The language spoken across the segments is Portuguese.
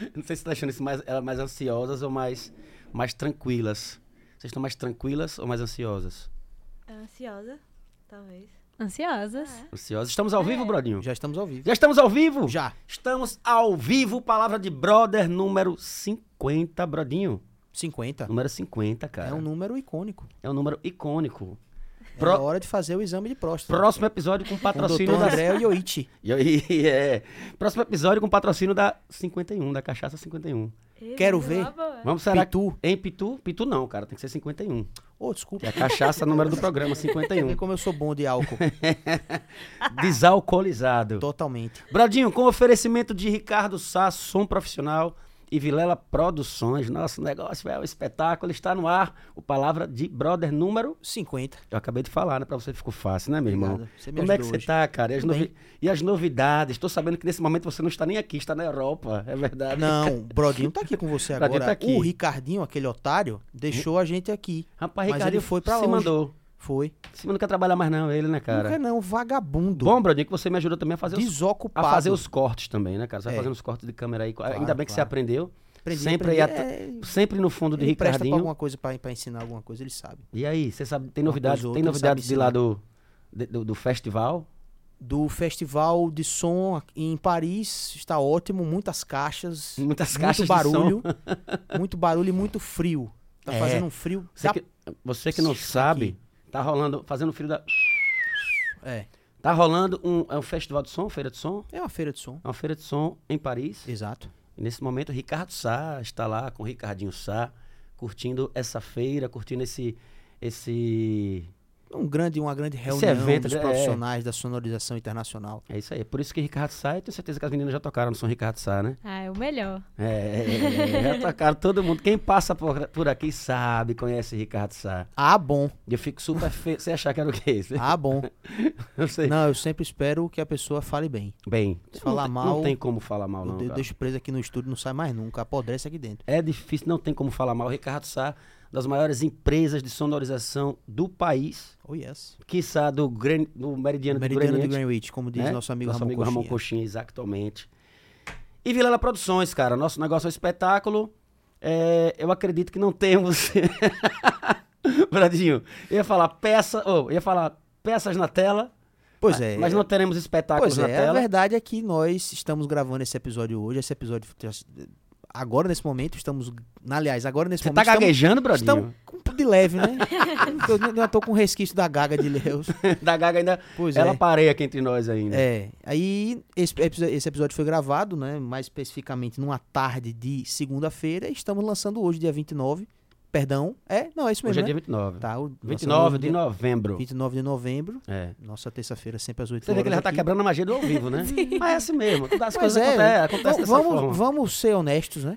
Não sei se você tá achando isso mais, elas mais ansiosas ou mais, mais tranquilas. Vocês estão mais tranquilas ou mais ansiosas? Ansiosa, talvez. Ansiosas. É. Ansiosas. Estamos ao vivo, Brodinho? Já estamos ao vivo. Já estamos ao vivo? Já. Estamos ao vivo, palavra de brother número 50, Brodinho. 50. Número 50, cara. É um número icônico. É um número icônico. É Pro- hora de fazer o exame de próstata. Próximo episódio com Com o patrocínio doutor da... André Yoichi. E aí, é. Próximo episódio com patrocínio da 51, da Cachaça 51. Quero Ih, ver. boa. Vamos, será Pitu. que... Em Pitu? Pitu não, cara, tem que ser 51. Ô, Que desculpa. é a cachaça, número do programa, Vê 51. como eu sou bom de álcool. Desalcoolizado. Totalmente. Bradinho, com oferecimento de Ricardo Sá, som profissional e Vilela Produções. Nosso negócio é o espetáculo. Está no ar o Palavra de Brother número... 50. Eu acabei de falar, né? Pra você ficou fácil, né, meu irmão? Me Como é que você hoje. tá, cara? E as, novi- e as novidades? Estou sabendo que nesse momento você não está nem aqui, está na Europa. É verdade. Não, o Brodinho tá aqui com você Brodinho agora. tá aqui. O Ricardinho, aquele otário, deixou a gente aqui. Rapaz, Mas Ricardinho ele foi pra se longe. mandou. Foi. Se não quer trabalhar mais não, ele, né, cara? Nunca não, vagabundo. Bom, Bradinho, que você me ajudou também a fazer os a desocupado. fazer os cortes também, né, cara? Você vai É. fazendo os cortes de câmera aí. Claro, Ainda bem que você aprendeu. Aprendi, sempre, aprendi. É, sempre no fundo de ele presta pra Ricardinho. alguma coisa pra, pra ensinar alguma coisa, ele sabe. E aí, você sabe, tem novidades, tem novidades de lá do, do, do festival? Do festival de som em Paris, está ótimo, muitas caixas, Muitas muito caixas de barulho, muito barulho e muito frio. Tá É. fazendo um frio. Você da- que, você que não sabe, tá rolando, fazendo frio da... É, Tá rolando um, é um festival de som, feira de som? é uma feira de som. É uma feira de som em Paris. Exato. E nesse momento, Ricardo Sá está lá com o Ricardinho Sá, curtindo essa feira, curtindo esse... esse... Um grande, uma grande reunião evento, dos é. profissionais da sonorização internacional. É isso aí. Por isso que Ricardo Sá, eu tenho certeza que as meninas já tocaram no som Ricardo Sá, né? Ah, é o melhor. É, é, é, já tocaram todo mundo. Quem passa por, por aqui sabe, conhece Ricardo Sá. Ah, bom. Eu fico super feio. Você achar que era o quê? Ah, bom. Eu sei. Não, eu sempre espero que a pessoa fale bem. Bem, Se não falar tem- mal, Não tem como falar mal, eu não. de- cara. deixo preso aqui no estúdio, não sai mais nunca. Apodrece aqui dentro. É difícil, não tem como falar mal. Ricardo Sá, das maiores empresas de sonorização do país, Oh, yes. quiçá do, Gran, do Meridiano, Meridiano do Greenwich, Greenwich, como diz né? nosso amigo Nosso Ramon amigo Ramon Coxinha. Coxinha, exatamente. E Vilela Produções, cara. Nosso negócio é um espetáculo. É, eu acredito que não temos. Bradinho, eu ia falar peça, ou ia falar peças na tela, Pois mas, é. mas não teremos espetáculos Pois na é, a tela. verdade é que nós estamos gravando esse episódio hoje. Esse episódio. Agora, nesse momento, estamos. Aliás, agora nesse Você tá momento. gaguejando, Bradinho? Estamos de leve, né? eu ainda tô com resquício da gaga de Leus. Da Gaga ainda. Pois ela é. pareia aqui entre nós ainda. É. Aí, esse, esse episódio foi gravado, né? Mais especificamente numa tarde de segunda-feira. e Estamos lançando hoje, dia 29. Perdão. É? Não, é isso Hoje mesmo. é dia né? 29. Tá, o- 29 lançando de hoje, novembro. dia 29 de novembro. É. Nossa terça-feira, sempre às 8 Você vê horas. que ele já tá aqui. quebrando a magia do ao vivo, né? Mas é assim mesmo. As Mas coisas é, acontecem, acontecem dessa vamos, forma. vamos ser honestos, né?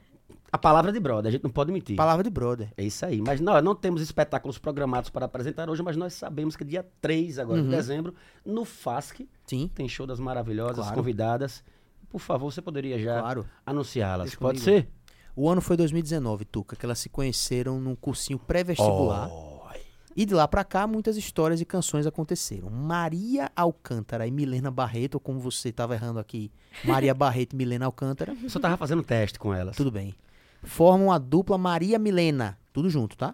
A palavra de brother, a gente não pode mentir. Palavra de brother. É isso aí. Mas nós não temos espetáculos programados para apresentar hoje, mas nós sabemos que dia 3 agora de Uhum. dezembro, no FASC, Sim, tem show das maravilhosas Claro. convidadas. Por favor, você poderia já claro. anunciá-las. Pode ser? O ano foi 2019, Tuca, que elas se conheceram num cursinho pré-vestibular. Oh, E de lá pra cá, muitas histórias e canções aconteceram. Maria Alcântara e Milena Barreto, ou como você estava errando aqui, Maria Barreto e Milena Alcântara, eu só tava fazendo teste com elas. tudo bem. Formam a dupla Maria Milena, tudo junto, tá?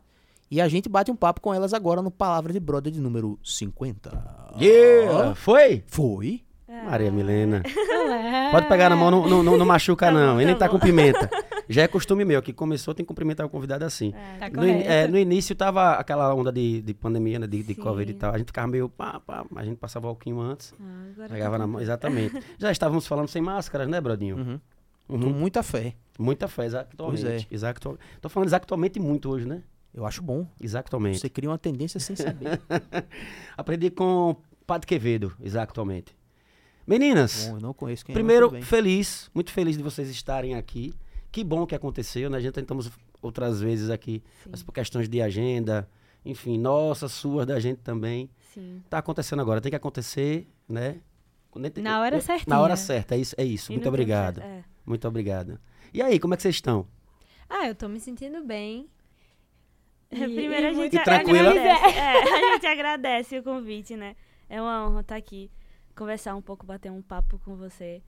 E a gente bate um papo com elas agora no Palavra de Brother de número 50. Yeah! Foi? Foi? Maria Milena. É. Pode pegar na mão, não, não, não- machuca Tá não. E nem tá tá com pimenta. Já é costume meu, que começou tem que cumprimentar o convidado assim. Tá No, in- é, no início tava aquela onda de, de pandemia, né? De, de. Covid e tal. A gente ficava meio pá, pá, a gente passava o alquinho antes, Ah, agora pegava tá na mão, exatamente. Já estávamos falando sem máscaras, né, Brodinho? Uhum. Uhum. Com muita fé. Muita fé, exatamente. Pois é. Exacto- Tô falando exatamente muito hoje, né? Eu acho bom. Exatamente. Você cria uma tendência sem saber. Aprendi com Padre Quevedo, exatamente. Meninas, bom, eu não conheço quem primeiro, é, tudo bem. feliz, muito feliz de vocês estarem aqui. Que bom que aconteceu, né? A gente tentamos outras vezes aqui, Sim. mas por questões de agenda, enfim, nossas, suas, da gente também. Sim. Tá acontecendo agora, tem que acontecer, né? Na hora Na certinha. hora certa, é isso. É isso. E Muito obrigado. é. Muito obrigado. E aí, como é que vocês estão? Ah, eu tô me sentindo bem. E- Primeiro a gente tranquila? agradece. É, a gente agradece o convite, né? É uma honra estar aqui, conversar um pouco, bater um papo com você.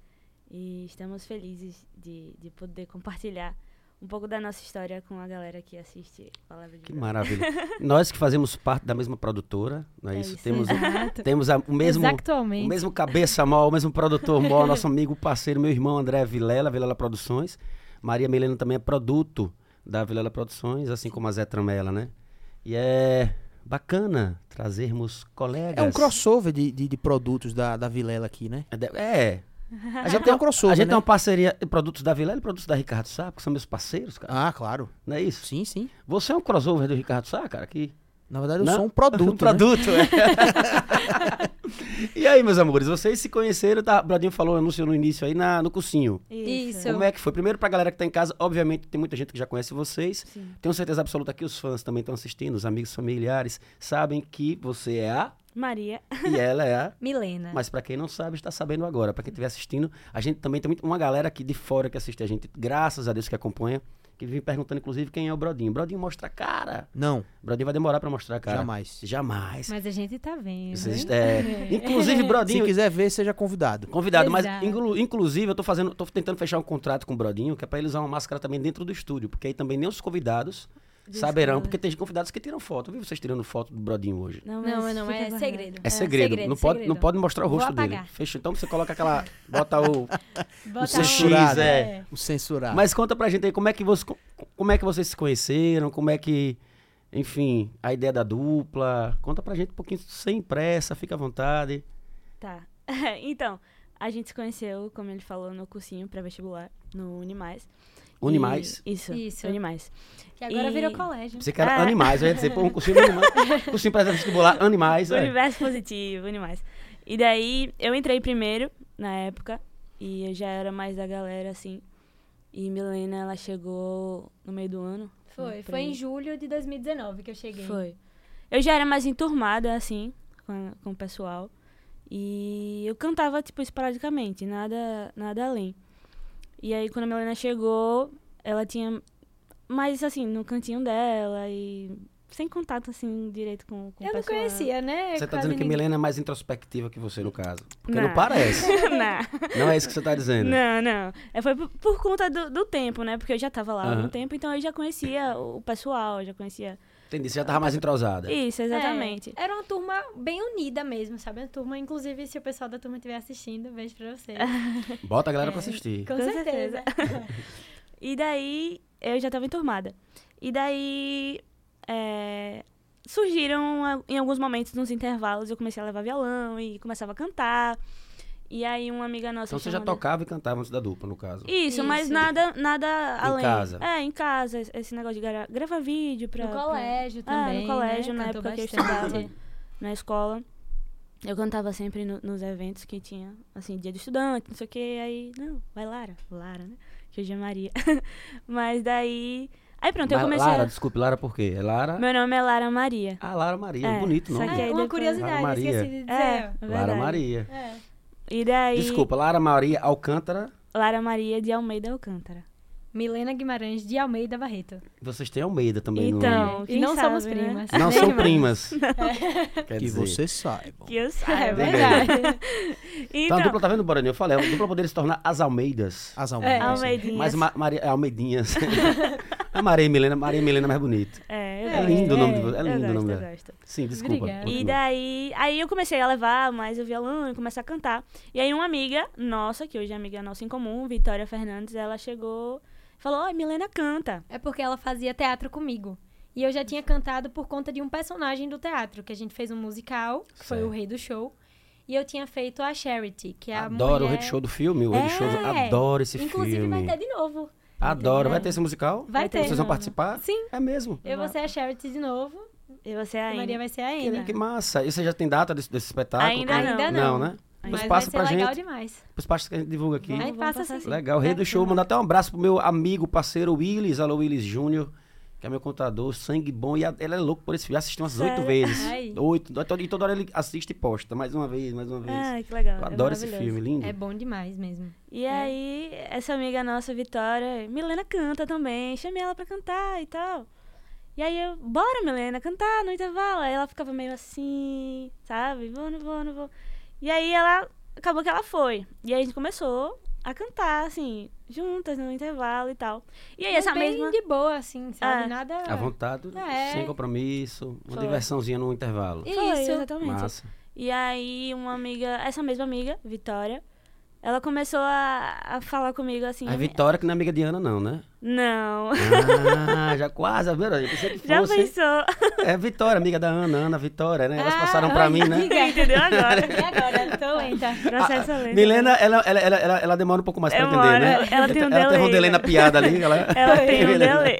E estamos felizes de, de poder compartilhar um pouco da nossa história com a galera que assiste Palavra de Que Brother. maravilha. Nós que fazemos parte da mesma produtora, não é, É isso? isso. Temos, Exato. temos a- o mesmo, o mesmo cabeça mó, o mesmo produtor mó, nosso amigo, parceiro, meu irmão André Vilela, Vilela Produções. Maria Milena também é produto da Vilela Produções, assim como a Zé Tramela, né? E é bacana trazermos colegas. É um crossover de, de, de produtos da, da Vilela aqui, né? É. A gente, tem um a crossover, gente né? tem uma parceria, produtos da Vilela e produtos da Ricardo Sá, que são meus parceiros, cara. Ah, claro. Não é isso? Sim, sim. Você é um crossover do Ricardo Sá, cara, que Na verdade, eu Não, sou um produto. Um né? produto, é. e aí, meus amores, vocês se conheceram, tá? O Bradinho falou, anunciou no início aí na, no cursinho. Isso. Como é que foi? Primeiro pra galera que tá em casa, obviamente tem muita gente que já conhece vocês. Sim. Tenho certeza absoluta que os fãs também estão assistindo, os amigos familiares sabem que você é a Maria. e ela é a. Milena. Mas pra quem não sabe, está sabendo agora. Pra quem estiver assistindo, a gente também tem uma galera aqui de fora que assiste a gente, graças a Deus que acompanha, que vive perguntando inclusive quem é o Brodinho. Brodinho mostra a cara. Não, O Brodinho vai demorar pra mostrar a cara. jamais. Jamais. Mas a gente tá vendo. Vocês- é, inclusive, Se Brodinho. quiser ver, seja convidado. Convidado, mas Exato. inclu- inclusive eu tô fazendo, tô tentando fechar um contrato com o Brodinho, que é pra ele usar uma máscara também dentro do estúdio, porque aí também nem os convidados saberão, porque tem convidados que tiram foto. Eu vi vocês tirando foto do Brodinho hoje. Não, Não, mas não, fica é guardado. segredo. É segredo, não, pode, não pode mostrar o rosto dele. Fechou. Então você coloca aquela. Bota o. Bota o censurado. é. O censurado. Mas conta pra gente aí como é que você, como é que vocês se conheceram, como é que, enfim, a ideia da dupla. Conta pra gente um pouquinho sem pressa, fica à vontade. Tá. então, a gente se conheceu, como ele falou, no cursinho pré-vestibular, no Unimais. Unimais. E- Isso, Isso. Unimais. Que agora E- virou colégio. Você quer É. animais, eu ia dizer, pô, um cursinho animais. cursinho pra vestibular, animais. É. Universo positivo, Unimais. E daí, eu entrei primeiro, na época, e eu já era mais da galera, assim. E Milena, ela chegou no meio do ano. Foi, foi em julho de 2019 que eu cheguei. Foi. Eu já era mais enturmada, assim, com, com o pessoal. E eu cantava, tipo, esporadicamente, nada, nada além. E aí, quando a Milena chegou, ela tinha mais, assim, no cantinho dela e sem contato, assim, direito com, com Eu não conhecia, né? Você tá Quase dizendo que ninguém. Milena é mais introspectiva que você, no caso. Porque Não. não parece. não, Não é isso que você tá dizendo. não, não. É, foi por, por conta do, do tempo, né? Porque eu já tava lá há Aham. algum tempo, então eu já conhecia o pessoal, já conhecia... Entendi, você já tava mais entrosada. Isso, exatamente. É, era uma turma bem unida mesmo, sabe? Uma turma, inclusive, se o pessoal da turma estiver assistindo, beijo pra vocês. Bota a galera É. pra assistir. Com, Com certeza. E daí, eu já tava enturmada. E daí, é, surgiram a- em alguns momentos, nos intervalos, eu comecei a levar violão e começava a cantar. E aí, uma amiga nossa Então você já tocava e cantava antes da dupla, no caso. Isso, mas Isso. nada, nada além. casa. É, em casa. Esse negócio de gra gravar vídeo pra... No pra- colégio Ah, também. no colégio, né? na Cantou época que eu bastante. estudava na escola. Eu cantava sempre no- nos eventos que tinha, assim, dia do estudante, não sei o que. Aí, não, vai Lara. Lara, né? Que hoje é Maria. Mas daí... Aí pronto, eu Mas comecei Lara, a... desculpe, Lara por quê? É Lara? Meu nome é Lara Maria. Ah, Lara Maria, É, bonito só nome. Ah, aí uma depois- curiosidade, Lara Maria. esqueci de dizer. É, Lara verdade. Maria. É. E daí... Desculpa, Lara Maria Alcântara. Lara Maria de Almeida Alcântara. Milena Guimarães de Almeida Barreto. Vocês têm Almeida também no Então, nome. e não sabe, somos né? primas. Não são primas. Quer Que dizer. você saiba. Que eu É saiba. verdade. Então, a dupla, tá vendo, Borani? Eu falei, a dupla poderia se tornar as Almeidas. As É. almas. Almeidinhas. Mas Ma Maria, é, Almeidinhas. A Maria Milena, Maria Milena é mais bonito. É, eu É gosto. lindo o nome é, do, é lindo o gosto, nome eu dela. gosto. Sim, desculpa. Obrigada. E daí, aí eu comecei a levar mais o violão e começar a cantar. E aí uma amiga nossa, que hoje é amiga nossa em comum, Vitória Fernandes, ela chegou e falou, oi, Milena canta. É porque ela fazia teatro comigo. E eu já tinha cantado por conta de um personagem do teatro, que a gente fez um musical, que foi o Rei do Show. E eu tinha feito a Charity, que é a Adoro o mulher... Rede Show do filme, o Rede É. Show. do- Adoro esse Inclusive filme. vai ter de novo. Adoro. Vai ter esse musical? Vai ter. Vocês vão participar? Sim. É mesmo. Eu vou ser a Charity de novo, E você a. Maria vai ser a Que, Ana. que massa. E você já tem data desse, desse espetáculo? Ainda Como é? Ainda Não, não. né? Mas Depois vai ser pra legal gente. demais. Depois passa que a gente divulga aqui. Aí Vamos, passa assim. sim. Legal. Rei do show. Mandar até um abraço pro meu amigo, parceiro Willis. Alô, Willis Júnior. Que é meu contador, sangue bom. E a- ele é louco por esse filme. Assistiu umas oito vezes. Oito. E toda hora ele assiste e posta. Mais uma vez, mais uma vez. Ai, que legal. Eu é adoro esse filme, lindo. É bom demais mesmo. E aí, essa amiga nossa, Vitória, Milena canta também, chamei ela pra cantar e tal. E aí eu, bora, Milena, cantar no intervalo. Aí ela ficava meio assim, sabe? Vou, não vou, não vou. E aí ela, acabou que ela foi. E aí a gente começou a cantar, assim, juntas no intervalo e tal. E aí, Mas essa bem mesma. de boa, assim, sabe? É. Nada... À vontade, É. sem compromisso, uma Foi. diversãozinha no intervalo. Isso. Foi, exatamente. Massa. E aí, uma amiga, essa mesma amiga, Vitória, ela começou a, a falar comigo assim. A Vitória, que não é amiga de Ana, não, né? Não. Ah, já quase, viu? Eu pensei que Já fosse. pensou? É Vitória, amiga da Ana, Ana Vitória, né? Elas Ah, passaram pra mim, né? Entendeu agora? E agora? Tô lenta. Processo Ah, lento. Milena, ela, ela, ela, ela, ela demora um pouco mais pra Demora, entender, né? ela tem um ela teve um delay, delay na né? piada ali. Ela, Ela tem um delay.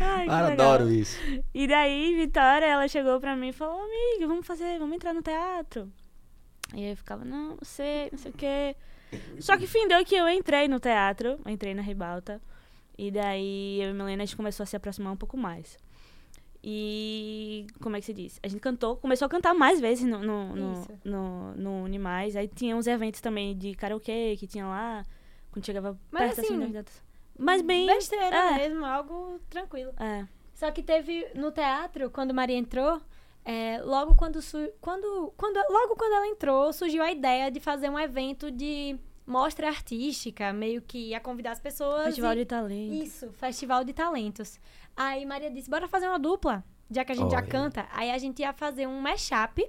Ai, Ah, adoro isso. E daí, Vitória, ela chegou pra mim e falou, amiga, vamos fazer, vamos entrar no teatro. E aí eu ficava, não, não sei, não sei o quê. Só que fim deu que eu entrei no teatro, entrei na ribalta. E daí eu e Milena, a gente começou a se aproximar um pouco mais. E como é que se diz? A gente cantou, começou a cantar mais vezes no, no, no, no, no Unimais. Aí tinha uns eventos também de karaokê que tinha lá, quando chegava Mas perto assim, assim, das. Mas bem. Besteira é. mesmo, algo tranquilo. É. Só que teve no teatro, quando Maria entrou, é, logo quando, quando, quando logo quando ela entrou, surgiu a ideia de fazer um evento de mostra artística, meio que ia convidar as pessoas. Festival e- de talento. Isso, Festival de Talentos. Aí Maria disse, bora fazer uma dupla, já que a gente já canta. Aí a gente ia fazer um mashup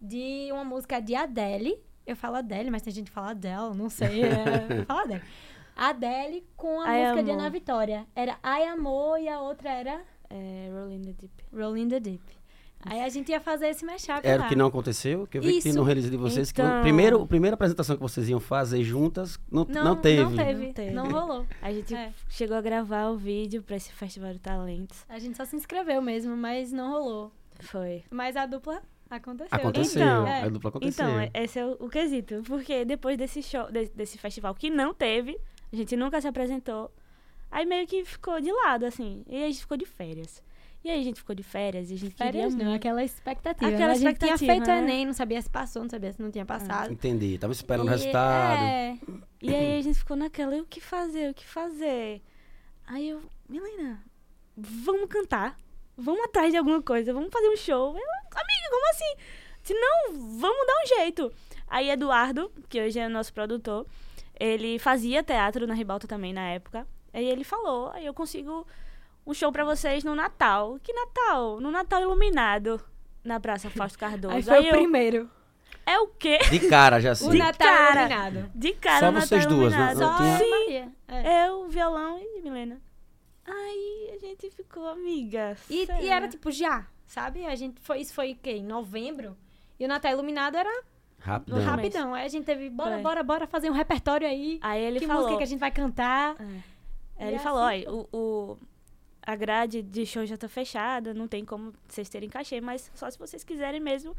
de uma música de Adele. Eu falo Adele, mas tem gente que fala Adele, não sei. É, fala Adele. Adele com a Ai, música de amor. Ana Vitória. Era Ai Amor e a outra era É, Rolling the Deep. Rolling the Deep. Aí a gente ia fazer esse mashup Era lá. o que não aconteceu, que eu vi que Isso. no release de vocês, que Então- no primeiro, a primeira apresentação que vocês iam fazer juntas, não, Não, não teve. Não teve, Não teve. não rolou. A gente É. chegou a gravar o vídeo pra esse Festival de Talentos. A gente só se inscreveu mesmo, mas não rolou. Foi. Mas a dupla aconteceu. Aconteceu, Então, é. a dupla aconteceu. Então, esse é o, o quesito. Porque depois desse show, de- desse festival que não teve, a gente nunca se apresentou. Aí meio que ficou de lado, assim. E a gente ficou de férias. E aí a gente ficou de férias e a gente Férias queria não, aquela expectativa. Aquela né? a gente tinha expectativa, feito o né? Enem, não sabia se passou, não sabia se não tinha passado. Entendi, tava esperando o E- resultado. É, E aí a gente ficou naquela, e o que fazer, o que fazer? Aí eu, Milena, vamos cantar. Vamos atrás de alguma coisa, vamos fazer um show. Ela, amiga, como assim? Se não, vamos dar um jeito. Aí Eduardo, que hoje é nosso produtor, ele fazia teatro na Ribalta também na época. Aí ele falou, aí eu consigo um show pra vocês no Natal. Que Natal? No Natal iluminado. Na Praça Fausto Cardoso. aí foi o eu, primeiro. é o quê? De cara, já assim. O De Natal cara. iluminado. De cara, Só Natal vocês duas, né? iluminado. Não Só tinha- a Sim. Maria. É. Eu, violão e Milena. Aí a gente ficou amiga. E, e era tipo já, sabe? A gente foi, isso foi o quê? Em novembro. E o Natal iluminado era Rapidão. Rapidão. Aí a gente teve, bora, bora, bora fazer um repertório aí. Aí ele que falou. música que a gente vai cantar? É. Aí ele assim falou, olha, o, o- a grade de show já tá fechada, não tem como vocês terem cachê, mas só se vocês quiserem mesmo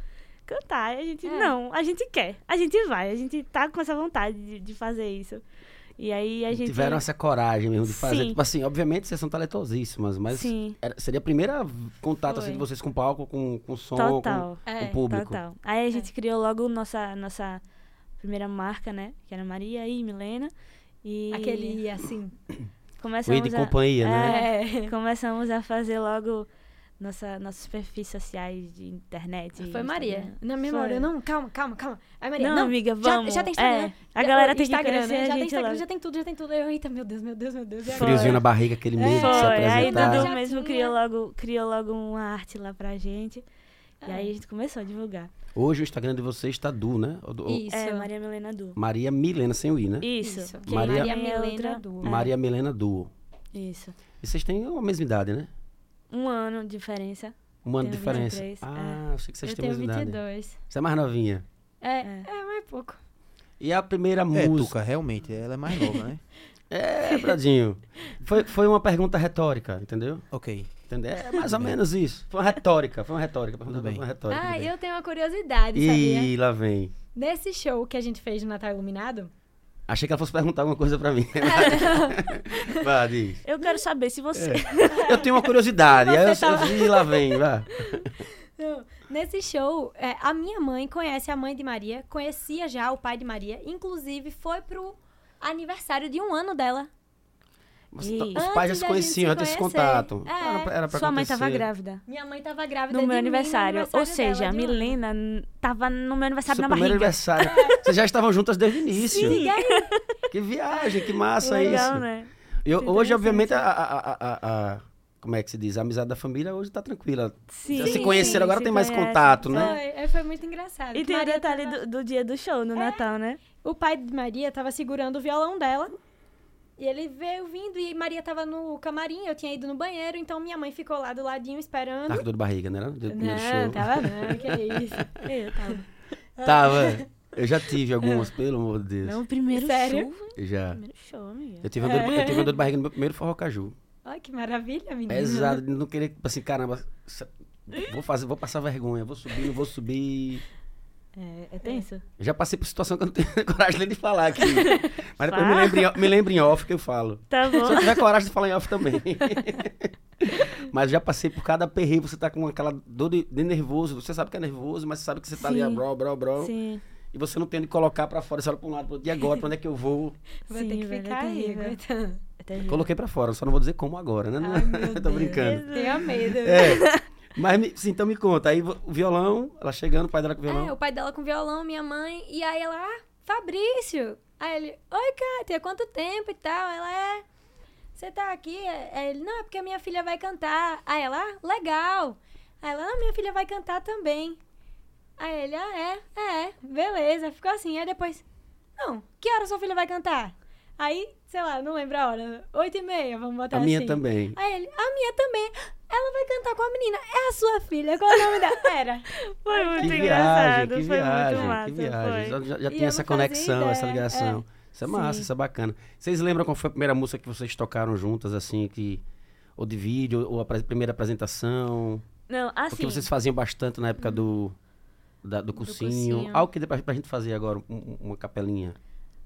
cantar. A gente, É. não, a gente quer, a gente vai, a gente tá com essa vontade de, de fazer isso. E aí a gente... Tiveram essa coragem mesmo de fazer. Sim. Tipo assim, obviamente vocês são talentosíssimas, mas Sim, era- seria a primeira contato assim, Foi. de vocês com o palco, com, com som, total. com, É, com o público. Total. Aí a gente criou logo nossa, nossa primeira marca, né? Que era Maria e Milena. E Aquele, assim... começamos Weed a, companhia, né? É. começamos a fazer logo nossa, nossos perfis sociais de internet. Foi Instagram. Maria. Na memória, Foi. não, calma, calma, calma. Aí Maria, Não, não, amiga, já- vamos. Já, tem Instagram. É, a Já- galera tem que Instagram, conhecer né? a Já tem Instagram, logo. já tem tudo, já tem tudo. Eu, eita, meu Deus, meu Deus, meu Deus. Friozinho na barriga, aquele medo de se Foi, aí apresentar. Dudu Já mesmo tinha. criou logo, criou logo uma arte lá pra gente. E É. aí a gente começou a divulgar. Hoje o Instagram de vocês está Du, né? Isso. É, Maria Milena Du. Maria Milena sem o I, né? Isso. Isso. Maria- Maria é Milena é, Maria Milena Duo. Isso. E vocês têm a mesma idade, né? Um ano de diferença. Um ano de diferença. 23, ah, eu sei que vocês Eu têm a mesma idade. 22. Você é mais novinha. É, É. é, mais pouco. E a primeira É, música. Tuca, realmente, ela é mais nova, né? É, Bradinho. Foi, foi uma pergunta retórica, entendeu? ok. Entendeu? É mais ou menos isso. Foi uma retórica, foi uma retórica. Foi Tudo bem. uma retórica. Ah, eu tenho uma curiosidade, sabia? E lá vem. Nesse show que a gente fez no Natal Iluminado, Achei que ela fosse perguntar alguma coisa pra mim. Vá, diz. Eu quero saber se você. Eu tenho uma curiosidade. aí eu, tava- eu, e lá vem, vá. Não, Nesse show, é, a minha mãe conhece a mãe de Maria, conhecia já o pai de Maria, inclusive foi pro aniversário de um ano dela. Você- Isso. os pais já se conheciam, já tinha se esse contato. É. Era, era pra Sua mãe tava acontecer. grávida. Minha mãe tava grávida No meu mim, no aniversário. Ou aniversário seja, a um. Milena n- tava no meu aniversário Seu na primeiro barriga. aniversário. Vocês já estavam juntas desde o início. Aí, Que viagem, que massa Legal, isso. né? Eu, hoje, obviamente, a, a- a- a- a- Como é que se diz? A amizade da família hoje tá tranquila. Sim, Já se sim, conheceram, agora se tem mais conhece. contato, né? foi, é, foi muito engraçado. E que tem o Maria detalhe tava- do, do dia do show, no Natal, né? O pai de Maria tava segurando o violão dela. E ele veio vindo e Maria tava no camarim, eu tinha ido no banheiro, então minha mãe ficou lá do ladinho esperando. Tava com dor de barriga, né? Do primeiro não, show. tava não, que isso. Eu tava. Tava. Eu já tive algumas, pelo amor de Deus. Não, o primeiro Sério? show. Já. Primeiro show, amiga. Eu tive, uma dor, eu tive uma dor de barriga no meu primeiro forró caju. Ai, que maravilha, menina. Pesado, de não querer, tipo assim, caramba, vou fazer, vou passar vergonha, vou subir, não vou subir. É, é tenso? Eu já passei por situação que eu não tenho coragem nem de falar aqui. Mas depois me lembro, em, off- me lembro em off que eu falo. Tá Se eu bom. tiver coragem de falar em off também. mas já passei por cada perreio, você tá com aquela dor de, de nervoso. Você sabe que é nervoso, mas você sabe que você tá ali, Sim. ó, bro, bro, bro. Sim. E você não tem onde colocar pra fora. Você olha pra um lado, pro outro. E agora, pra onde é que eu vou? Vou Sim, ter que velho, é ficar aí, aguentando. É. Coloquei pra fora, só não vou dizer como agora, né? Ai, meu Tô Deus. brincando. Tenho medo. É. Mas sim, então me conta. Aí o violão, ela chegando, o pai dela com violão. É, o pai dela com violão, minha mãe, e aí ela, ah, Fabrício. Aí ele, oi, Kátia, quanto tempo e tal? Ela é. Você tá aqui? Aí ele, não, é porque a minha filha vai cantar. Aí ela, ah, legal. Aí ela, ah, minha filha vai cantar também. Aí ele, ah, é, é, beleza. Ficou assim. Aí depois, não, que hora sua filha vai cantar? Aí, sei lá, não lembro a hora. Oito e meia, vamos botar a assim. minha também. Aí ele, a minha também. Ela vai cantar com a menina. É a sua filha. Qual é o nome dela? Era. Foi muito Que viagem, engraçado. que foi viagem, muito massa. que viagem. Foi. Já, já- já tem eu essa conexão, essa ligação. Isso é massa, Sim. isso é bacana. Vocês lembram qual foi a primeira música que vocês tocaram juntas, assim, que... Ou de vídeo, ou a primeira apresentação? Não, assim. Porque vocês faziam bastante na época do... da- do cursinho. cursinho. Algo que dê pra, pra gente fazer agora, um- uma capelinha.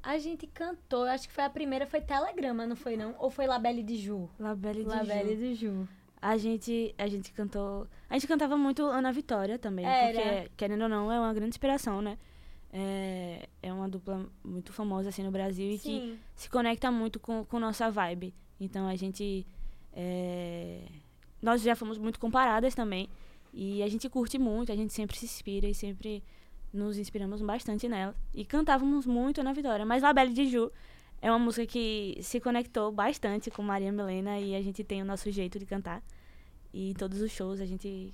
A gente cantou, acho que foi a primeira, foi Telegrama, não foi não? Ou foi Labelle de Ju? Labelle de Labelle Ju. de Ju. A gente, a gente cantou. A gente cantava muito Ana Vitória também. Era. Porque, querendo ou não, é uma grande inspiração, né? É, é uma dupla muito famosa assim no Brasil e que Sim. se conecta muito com, com nossa vibe. Então a gente. é, nós já fomos muito comparadas também. E a gente curte muito, a gente sempre se inspira e sempre nos inspiramos bastante nela. E cantávamos muito na Vitória. Mas Labelle de Ju é uma música que se conectou bastante com Maria Milena e a gente tem o nosso jeito de cantar. E em todos os shows a gente.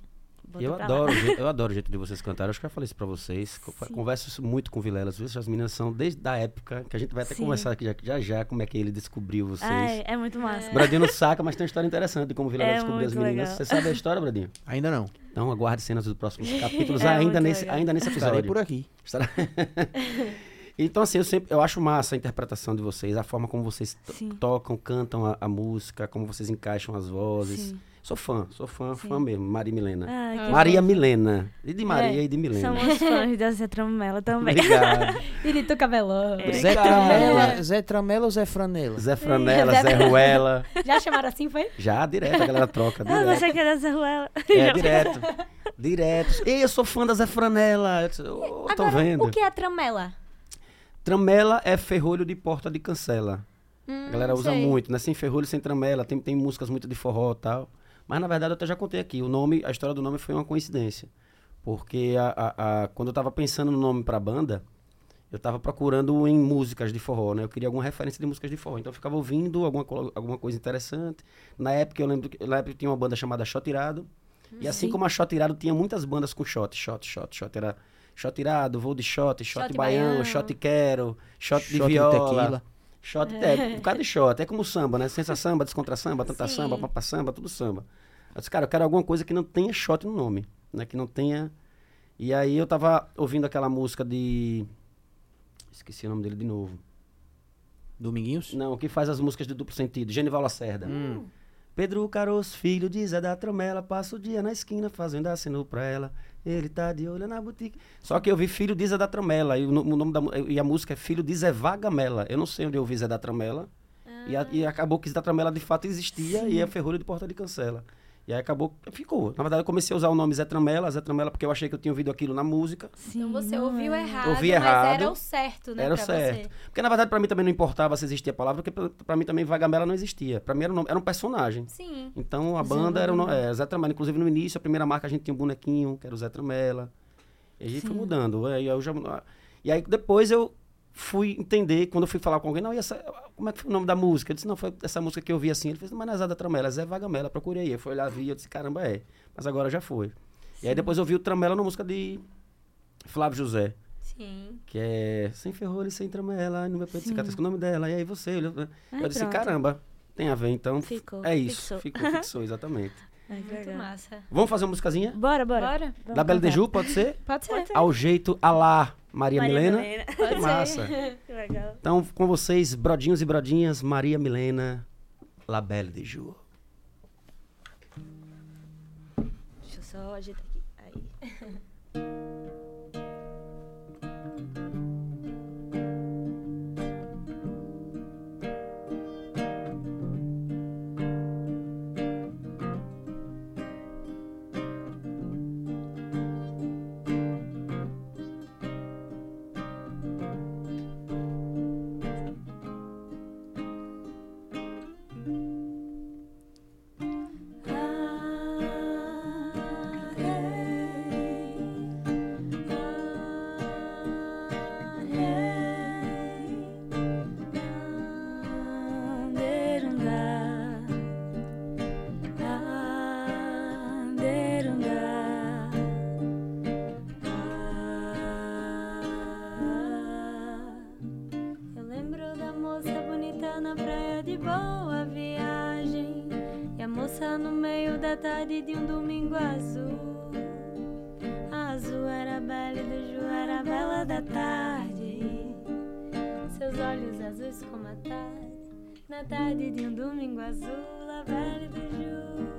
Eu adoro, o jeito- eu adoro o jeito de vocês cantarem. Acho que eu já falei isso pra vocês. Sim. Converso isso muito com o Vilela. Às vezes as meninas são desde a época, que a gente vai até Sim. conversar aqui já, já já como é que ele descobriu vocês. Ah, é, é muito massa. O Bradinho não saca, mas tem uma história interessante de como o Vilela É descobriu as meninas. legal. Você sabe a história, Bradinho? Ainda não. Então aguarde cenas dos próximos capítulos É ainda, nesse, legal. ainda nesse Estarei episódio. por aqui. Estará- então, assim, eu sempre eu acho massa a interpretação de vocês, a forma como vocês tocam, cantam a, a música, como vocês encaixam as vozes. Sim. Sou fã, sou fã, Sim. fã mesmo, Maria Milena. Ah, que Maria bom. Milena. E de Maria É, e de Milena. Somos fãs da Zé Tramela também. Obrigado. E de tu cabelão. É. Zé. Tramela, Zé Tramela ou Zé Franela? Zé Franela, Zé Zé Ruela. Já chamaram assim, foi? Já, direto, a galera troca. Ah, Direto. você quer da Zé Ruela? É, direto. Direto. Ei, eu sou fã da Zé Franela. Eu disse, "Ô, tô Agora, vendo. o que é tramela? Tramela é ferrolho de porta de cancela. Hum, A galera usa sei. muito, né? Sem ferrolho, sem tramela. Tem, tem músicas muito de forró e tal. Mas, na verdade, eu até já contei aqui. O nome, a história do nome foi uma coincidência. Porque a, a- a- quando eu tava pensando no nome pra banda, eu tava procurando em músicas de forró, né? Eu queria alguma referência de músicas de forró. Então eu ficava ouvindo alguma, alguma coisa interessante. Na época, eu lembro que na época tinha uma banda chamada Shot Irado. E assim Sim. como a Shot Irado, tinha muitas bandas com shot, shot, shot, shot. Era shot irado, voo de shot, shot, Shot baiano, baiano. shot quero, shot, de Shot de viola. tequila. Shot, é, um bocado de shot. É como samba, né? Sensa samba, descontra samba, tanta Sim. samba, papa samba, tudo samba. Eu disse, cara, eu quero alguma coisa que não tenha shot no nome, né? Que não tenha... E aí eu tava ouvindo aquela música de... Esqueci o nome dele de novo. Dominguinhos? Não, que faz as músicas de duplo sentido. Genival Lacerda. Hum. Pedro Caroço, filho de Zé da Tromela, passa o dia na esquina fazendo aceno pra ela. Ele tá de olho na boutique. Só que eu vi filho de Zé da Tromela. E o, no- o nome da, e a música é Filho de Zé Vagamela. Eu não sei onde eu vi Zé da Tromela. E, a- e acabou que Zé da Tromela de fato existia e é ferrolho de porta de cancela. E aí acabou, ficou. Na verdade, eu comecei a usar o nome Zé Tramela, Zé Tramela, porque eu achei que eu tinha ouvido aquilo na música. Sim, Então você não ouviu errado, Ouvi mas errado. era o certo, né? Era o certo. Você. Porque, na verdade, pra mim também não importava se existia a palavra, porque pra, pra mim também Vagamela não existia. Pra mim era um, nome- era um personagem. Sim. Então a banda era o no- Tramela. é, Zé Tramela. Inclusive no início, a primeira marca a gente tinha um bonequinho, que era o Zé Tramela. E a gente foi mudando. Aí eu já, e aí depois eu fui entender, quando eu fui falar com alguém, não, e essa, como é que foi o nome da música? Eu disse, não, foi essa música que eu vi assim. Ele fez, mas não é Zé Tramela, é Zé Vagamela, procurei aí. Eu fui olhar, vi, eu disse, caramba, é. Mas agora já foi. E aí depois eu vi o Tramela na música de Flávio José. Sim. Que é sem ferrolho sem tramela, no meu peito Sim. cicatriz com o nome dela. E aí você, olhou, né? Ai, eu disse, caramba, tem a ver, então Ficou, é isso. fixou. Ficou, fixou, exatamente. Ai, que Muito legal. massa. Vamos fazer uma musicazinha? Bora, bora. Bora? Vamos da Bela de cantar. Ju, pode ser? Pode ser. Ao jeito, alá, Maria, Maria Milena. Milena. Pode Que massa. ser. Que legal. Então, com vocês, brodinhos e brodinhas, Maria Milena, La Belle de Ju. Deixa eu só ajeitar tarde de um domingo azul. Azul era bela e do Ju era bela da tarde. Seus olhos azuis como a tarde. Na tarde de um domingo azul, a bela e do Ju.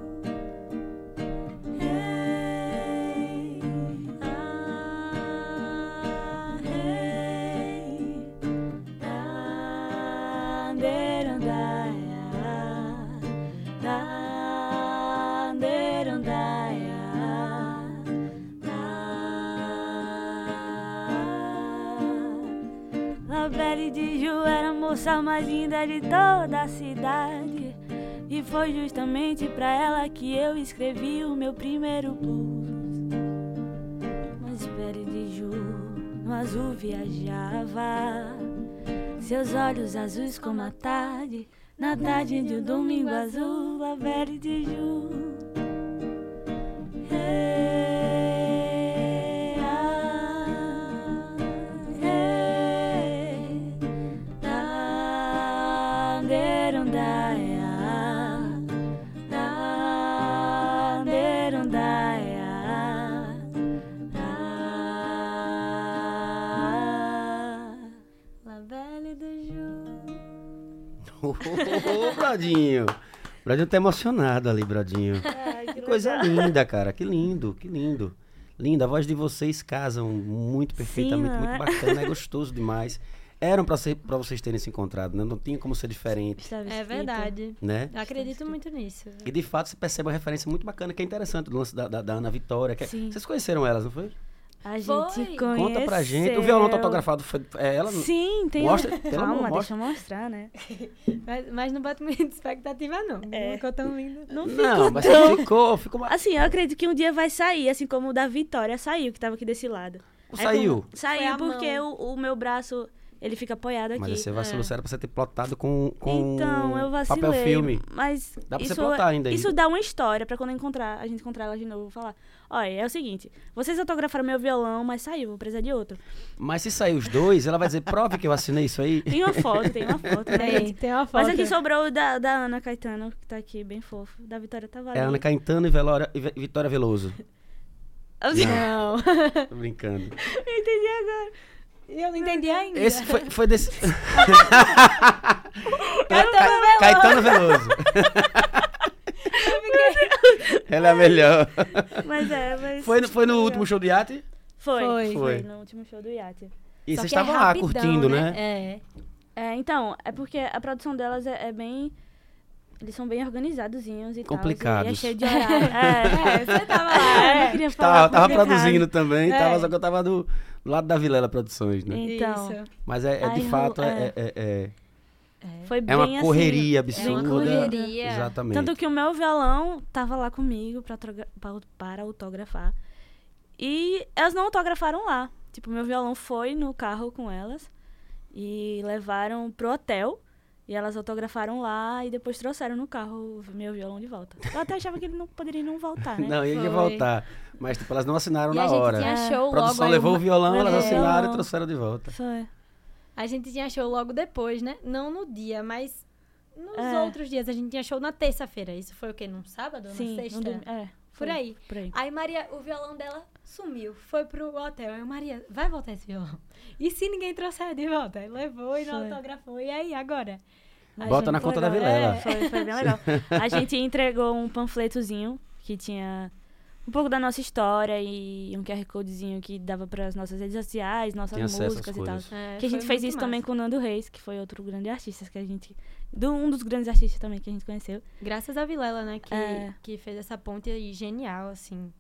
Linda de toda a cidade. E foi justamente pra ela que eu escrevi o meu primeiro blues. Mas Belle de Ju no azul viajava. Seus olhos azuis como a tarde. Na tarde de um domingo azul, a Belle de Ju. Hey, Brodinho. Brodinho tá emocionado ali, Brodinho. Que coisa linda, cara. Que lindo, que lindo. Linda, a voz de vocês casam muito perfeitamente, não muito é? bacana, é gostoso demais. Eram pra, ser, pra vocês terem se encontrado, né? Não tinha como ser diferente, É verdade. né? Eu acredito muito nisso. E de fato você percebe uma referência muito bacana, que é interessante, do lance da, da- da Ana Vitória. que é- Sim. Vocês conheceram elas, não foi? A gente Foi. conheceu. Conta pra gente. O violão tá autografado foi é ela? Sim, tem. Mostra, um... Calma, amor, deixa mostra. eu mostrar, né? Mas, mas não bota muita expectativa, não. É. Não ficou tão lindo. Não, Não, ficou mas tão- ficou, ficou. Assim, eu acredito que um dia vai sair, assim como o da Vitória saiu, que tava aqui desse lado. Aí, Saiu. como- Saiu porque o, o meu braço, ele fica apoiado aqui. Mas você vacilou, É. sério pra você ter plotado com, com Então, eu vacilei. papel filme. Mas Dá pra você isso, plotar ainda aí. isso dá uma história pra quando eu encontrar, a gente encontrar ela de novo, eu vou falar. Olha, é o seguinte, vocês autografaram meu violão, mas saiu, vou precisar de outro. Mas se sair os dois, ela vai dizer, prove que eu assinei isso aí. Tem uma foto, tem uma foto. né, Tem, tem uma foto. Mas aqui sobrou o da, da Ana Caetano, que tá aqui, bem fofo. Da Vitória tava ali. É Ana Caetano e, Velora, e Vitória Veloso. Eu Não. Tô brincando. entendi agora. Eu não entendi ainda. Esse foi, foi desse. Ca- Caetano Veloso. Ela é a melhor. Mas é, mas... Foi, no- foi no último show do Iate? Foi, Foi. foi, no último show do Iate. E Só vocês é estavam lá rapidão, curtindo, né? É. É, então, é porque a produção delas é, é bem... eles são bem organizadozinhos e tal. Complicados. E é cheio de horário. é, É, você tava lá. é, eu não queria falar Tava, tava produzindo também, É. tava, só que eu tava do, do lado da Vilela Produções, né? Então, Isso. Mas é, é de Aí fato, é, é, é, foi é bem uma assim, correria bem absurda. correria. Exatamente. Tanto que o meu violão tava lá comigo pra, pra- para autografar. E elas não autografaram lá. Tipo, meu violão foi no carro com elas e levaram pro hotel. E elas autografaram lá e depois trouxeram no carro o meu violão de volta. Eu até achava que ele não poderia não voltar, né? Não, ia Foi. voltar. Mas tipo, elas não assinaram E na a gente hora. tinha É. show A produção logo levou uma- o violão, elas assinaram e violão. trouxeram de volta. Foi. A gente tinha show logo depois, né? Não no dia, mas nos É. outros dias. A gente tinha show na terça-feira. Isso foi o quê? Num sábado? Sim, na sexta? não dormi- é, Por foi, aí. Por aí. Aí Maria, o violão dela sumiu, foi pro hotel. Eu, Maria, vai voltar esse violão. E se ninguém trouxer de volta? Aí levou e não Foi. autografou. E aí, agora? A Bota gente- na foi conta da. Vilela. É, foi, foi bem legal. A gente entregou um panfletozinho que tinha um pouco da nossa história e um QR Codezinho que dava para as nossas redes sociais, nossas às músicas e tal. É, Que a gente fez isso também massa. com o Nando Reis, que foi outro grande artista que a gente. Do, um dos grandes artistas também que a gente conheceu. Graças a Vilela, né? Que, É. que fez essa ponte aí genial, assim.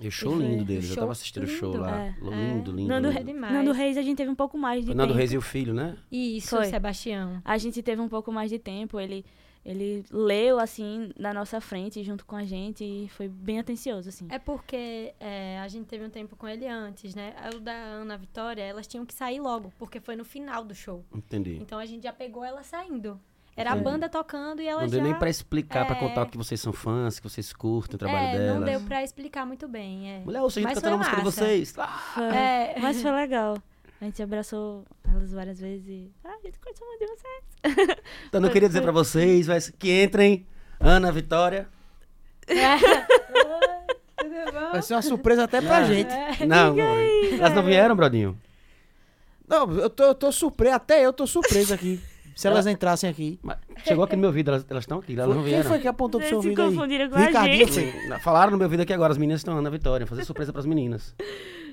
E o show Foi. lindo O deles. Eu show tava assistindo o show lá. É. Lindo, lindo. Nando, é lindo. demais. Nando Reis a gente teve um pouco mais de O Nando tempo. Reis e o filho, né? Isso, Foi. Sebastião. A gente teve um pouco mais de tempo. Ele, ele leu, assim, na nossa frente, junto com a gente, e foi bem atencioso, assim. É porque é, a gente teve um tempo com ele antes, né? O da Ana Vitória, elas tinham que sair logo, porque foi no final do show. Entendi. Então a gente já pegou ela saindo. Era a Entendi. banda tocando e ela Não já... deu nem pra explicar, pra É. contar que vocês são fãs, que vocês curtem o trabalho é, delas. não deu pra explicar muito bem, é. Mulher, ouça a gente Mas cantando a foi música de vocês. Ah. É. Mas foi legal. A gente abraçou elas várias vezes e. Ah, a gente curte muito de você. Então, eu queria dizer pra vocês vai- que entrem. Ana Vitória. Tudo bom? Vai ser uma surpresa até pra Ah. gente. Não, elas não vieram, Brodinho? Não, eu tô, eu tô surpreso, até eu tô surpreso aqui. Se elas entrassem aqui. Mas Chegou aqui no meu ouvido, elas estão aqui, elas não Quem vieram. foi que apontou pro seu Vocês se ouvido aí? confundiram com a Ricardinho gente. foi. Falaram no meu ouvido aqui agora, as meninas estão Ana Vitória, fazer surpresa pras meninas.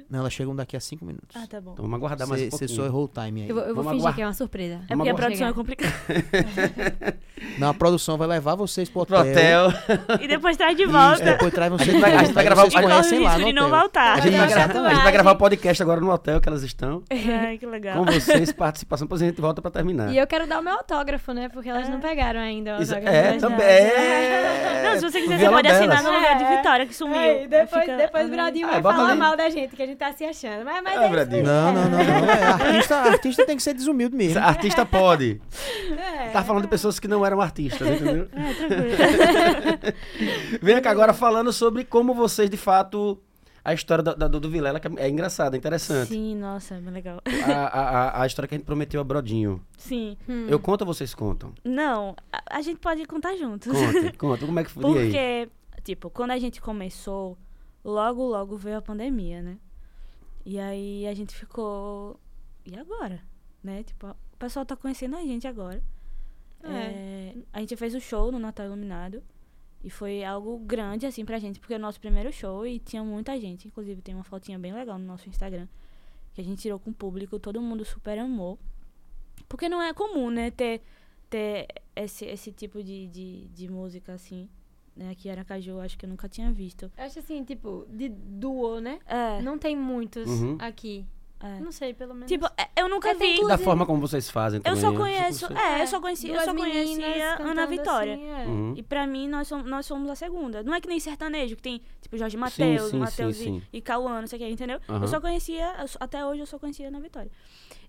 Não, elas chegam daqui a cinco minutos. Ah, tá bom. Então vamos aguardar mais um Você pouquinho. só errou o time aí. Eu vou, eu vou fingir aguardar. que é uma surpresa. É porque a produção é complicada. Não, a produção vai levar vocês pro Pro hotel. hotel. E depois traz de E volta. depois traz vocês gente vai- a gente vai gravar- a o conhecem lá no não hotel. voltar. A gente, vai Fazer gra- tatuagem. a gente vai gravar o podcast agora no hotel que elas estão. Ai, que legal. Com vocês, participação, depois a gente volta pra terminar. E eu quero dar o meu autógrafo, né? Porque elas não pegaram ainda o autógrafo. é, também. meninas. Não, se você quiser, você pode assinar no lugar de É. Vitória, que sumiu. Aí, depois, Fica- depois o Bradinho Ah, vai falar mal da gente, que a gente tá se achando. Mas, mas é isso Não, não, não, não. É, artista, artista tem que ser desumilde mesmo. Artista pode. É. Tá falando de pessoas que não eram artistas, entendeu? É, tranquilo. Vem cá agora falando sobre como vocês, de fato, a história da, da- do, do Vilela, que é engraçada, é interessante. Sim, nossa, é bem legal. A, a, a- história que a gente prometeu a Brodinho. Sim. Hum. Eu conto ou vocês contam? Não, a, a gente pode contar juntos. Conta, conta. Como é que foi? Aí? Porque, tipo, quando a gente começou, logo, logo veio a pandemia, né? E aí a gente ficou. E agora? Né? Tipo, o pessoal tá conhecendo a gente agora. É. É, a gente fez o show no Natal Iluminado. E foi algo grande, assim, pra gente, porque é o nosso primeiro show e tinha muita gente. Inclusive, tem uma fotinha bem legal no nosso Instagram. Que a gente tirou com o público, todo mundo super amou. Porque não é comum, né, ter, ter esse, esse tipo de, de, de música, assim. Né? Aqui em Aracaju, eu acho que eu nunca tinha visto. Eu acho assim, tipo, de duo, né? É, Não tem muitos Uhum. aqui. é. Não sei, pelo menos. Tipo, é, eu nunca É, vi. tudo. Da forma como vocês fazem Eu também. só né? conheço. Você- É, eu só conhecia, eu só conhecia Ana cantando Vitória. assim, é. Uhum. E pra mim, nós somos, nós somos a segunda. Não é que nem sertanejo, que tem, tipo, Jorge Matheus, Matheus e, e Cauã, não sei o que, entendeu? Aham. Eu só conhecia, eu até hoje eu só conhecia Ana Vitória.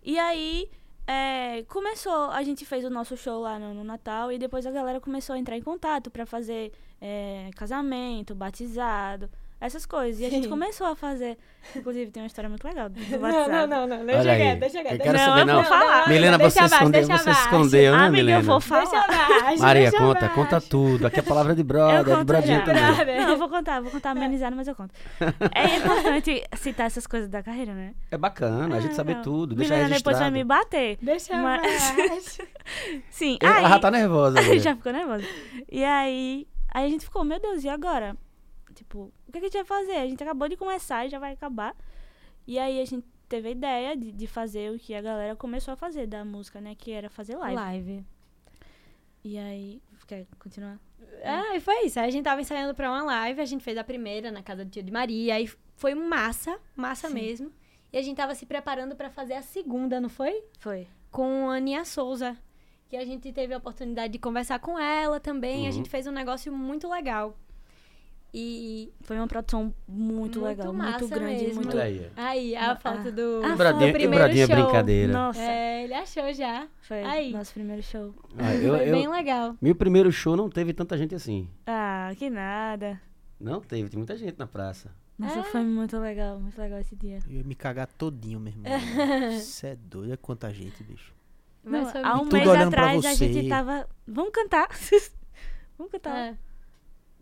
E aí, é, começou, a gente fez o nosso show lá no, no Natal e depois a galera começou a entrar em contato pra fazer é, casamento, batizado, essas coisas. E a gente Sim. começou a fazer. Inclusive, tem uma história muito legal do Não, batizado. não, não, não. Deixa Olha aí. quieto, deixa Eu quieto. quero Não, saber, eu não. vou falar. Milena, deixa você abaixo, escondeu, deixa você abaixo. escondeu, né, Amiga, Milena? eu vou falar. Deixa abaixo. Maria, deixa conta, abaixo. conta tudo. Aqui é palavra de Eu brother, de já. também. Não, eu vou contar, vou contar amenizado, mas eu conto. É importante citar essas coisas da carreira, né? É bacana, a gente Ah, sabe não. tudo, deixa Milena depois vai registrado. me bater. Deixa Mas- abaixo. Sim, Eu- aí... Ela já tá nervosa. já ficou nervosa. E aí, aí a gente ficou, meu Deus, e agora? Tipo, o que a gente vai fazer? A gente acabou de começar e já vai acabar. E aí a gente teve a ideia de, de fazer o que a galera começou a fazer da música, né? Que era fazer live. Live. E aí, quer continuar? É, e foi isso. Aí a gente tava ensaiando pra uma live, a gente fez a primeira na casa do tio de Maria, aí foi massa, massa Sim. mesmo. E a gente tava se preparando pra fazer a segunda, não foi? Foi. Com a Aninha Souza, que a gente teve a oportunidade de conversar com ela também. A Uhum. gente fez um negócio muito legal. E Foi uma produção muito, Muito legal, muito grande, mesmo. muito. Aí. aí, a Ah, foto do, ah, o primeiro Bradinho é show. brincadeira. Nossa, É, ele achou já. foi aí. nosso primeiro show. Ah, eu, foi eu- bem legal. meu primeiro show não teve tanta gente assim. Ah, que nada. Não teve, tem muita gente na praça. Nossa, É. foi muito legal, muito legal esse dia. Eu ia me cagar todinho, meu irmão. Você é doido, é quanta gente, bicho. Não, há um mês atrás a gente tava. Vamos cantar. Vamos cantar. É,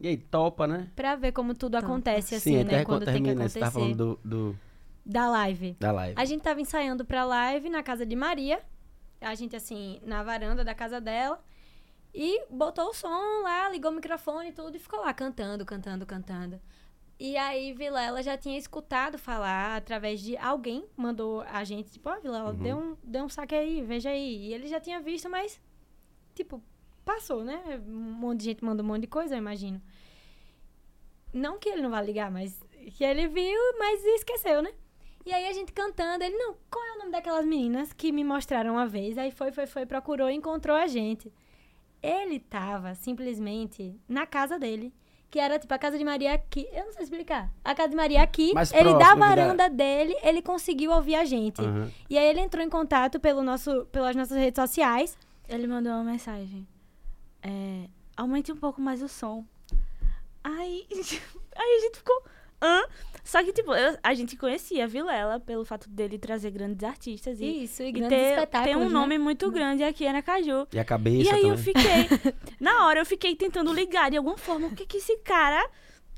E aí, topa, né? pra ver como tudo Tá. acontece assim, Sim, né? Quando tem que termina, acontecer. você tá falando do, do- Da live. da live. A gente tava ensaiando pra live na casa de Maria. A gente, assim, na varanda da casa dela. E botou o som lá, ligou o microfone e tudo, e ficou lá cantando, cantando, cantando. E aí, Vilela já tinha escutado falar através de alguém, mandou a gente, tipo, ó, Vilela, Uhum. dê, um, dê um saque aí, veja aí. E ele já tinha visto, mas, tipo, passou, né? Um monte de gente mandou um monte de coisa, eu imagino. Não que ele não vá ligar, mas que ele viu, mas esqueceu, né? E aí a gente cantando, ele, não, qual é o nome daquelas meninas que me mostraram uma vez? Aí foi, foi, foi, procurou e encontrou a gente. Ele tava simplesmente na casa dele, que era tipo a casa de Maria aqui. Eu não sei explicar. A casa de Maria aqui, Mais ele da próximo, varanda dele, ele conseguiu ouvir a gente. Aham. E aí ele entrou em contato pelo nosso, pelas nossas redes sociais. Ele mandou uma mensagem. É, aumente um pouco mais o som. Aí, aí a gente ficou. Hã? Só que, tipo, eu- a gente conhecia a Vilela pelo fato dele trazer grandes artistas e, Isso, e e grandes ter, um né? nome muito grande aqui em Aracaju. E a cabeça E aí também. eu fiquei. na hora eu fiquei tentando ligar de alguma forma o que que esse cara,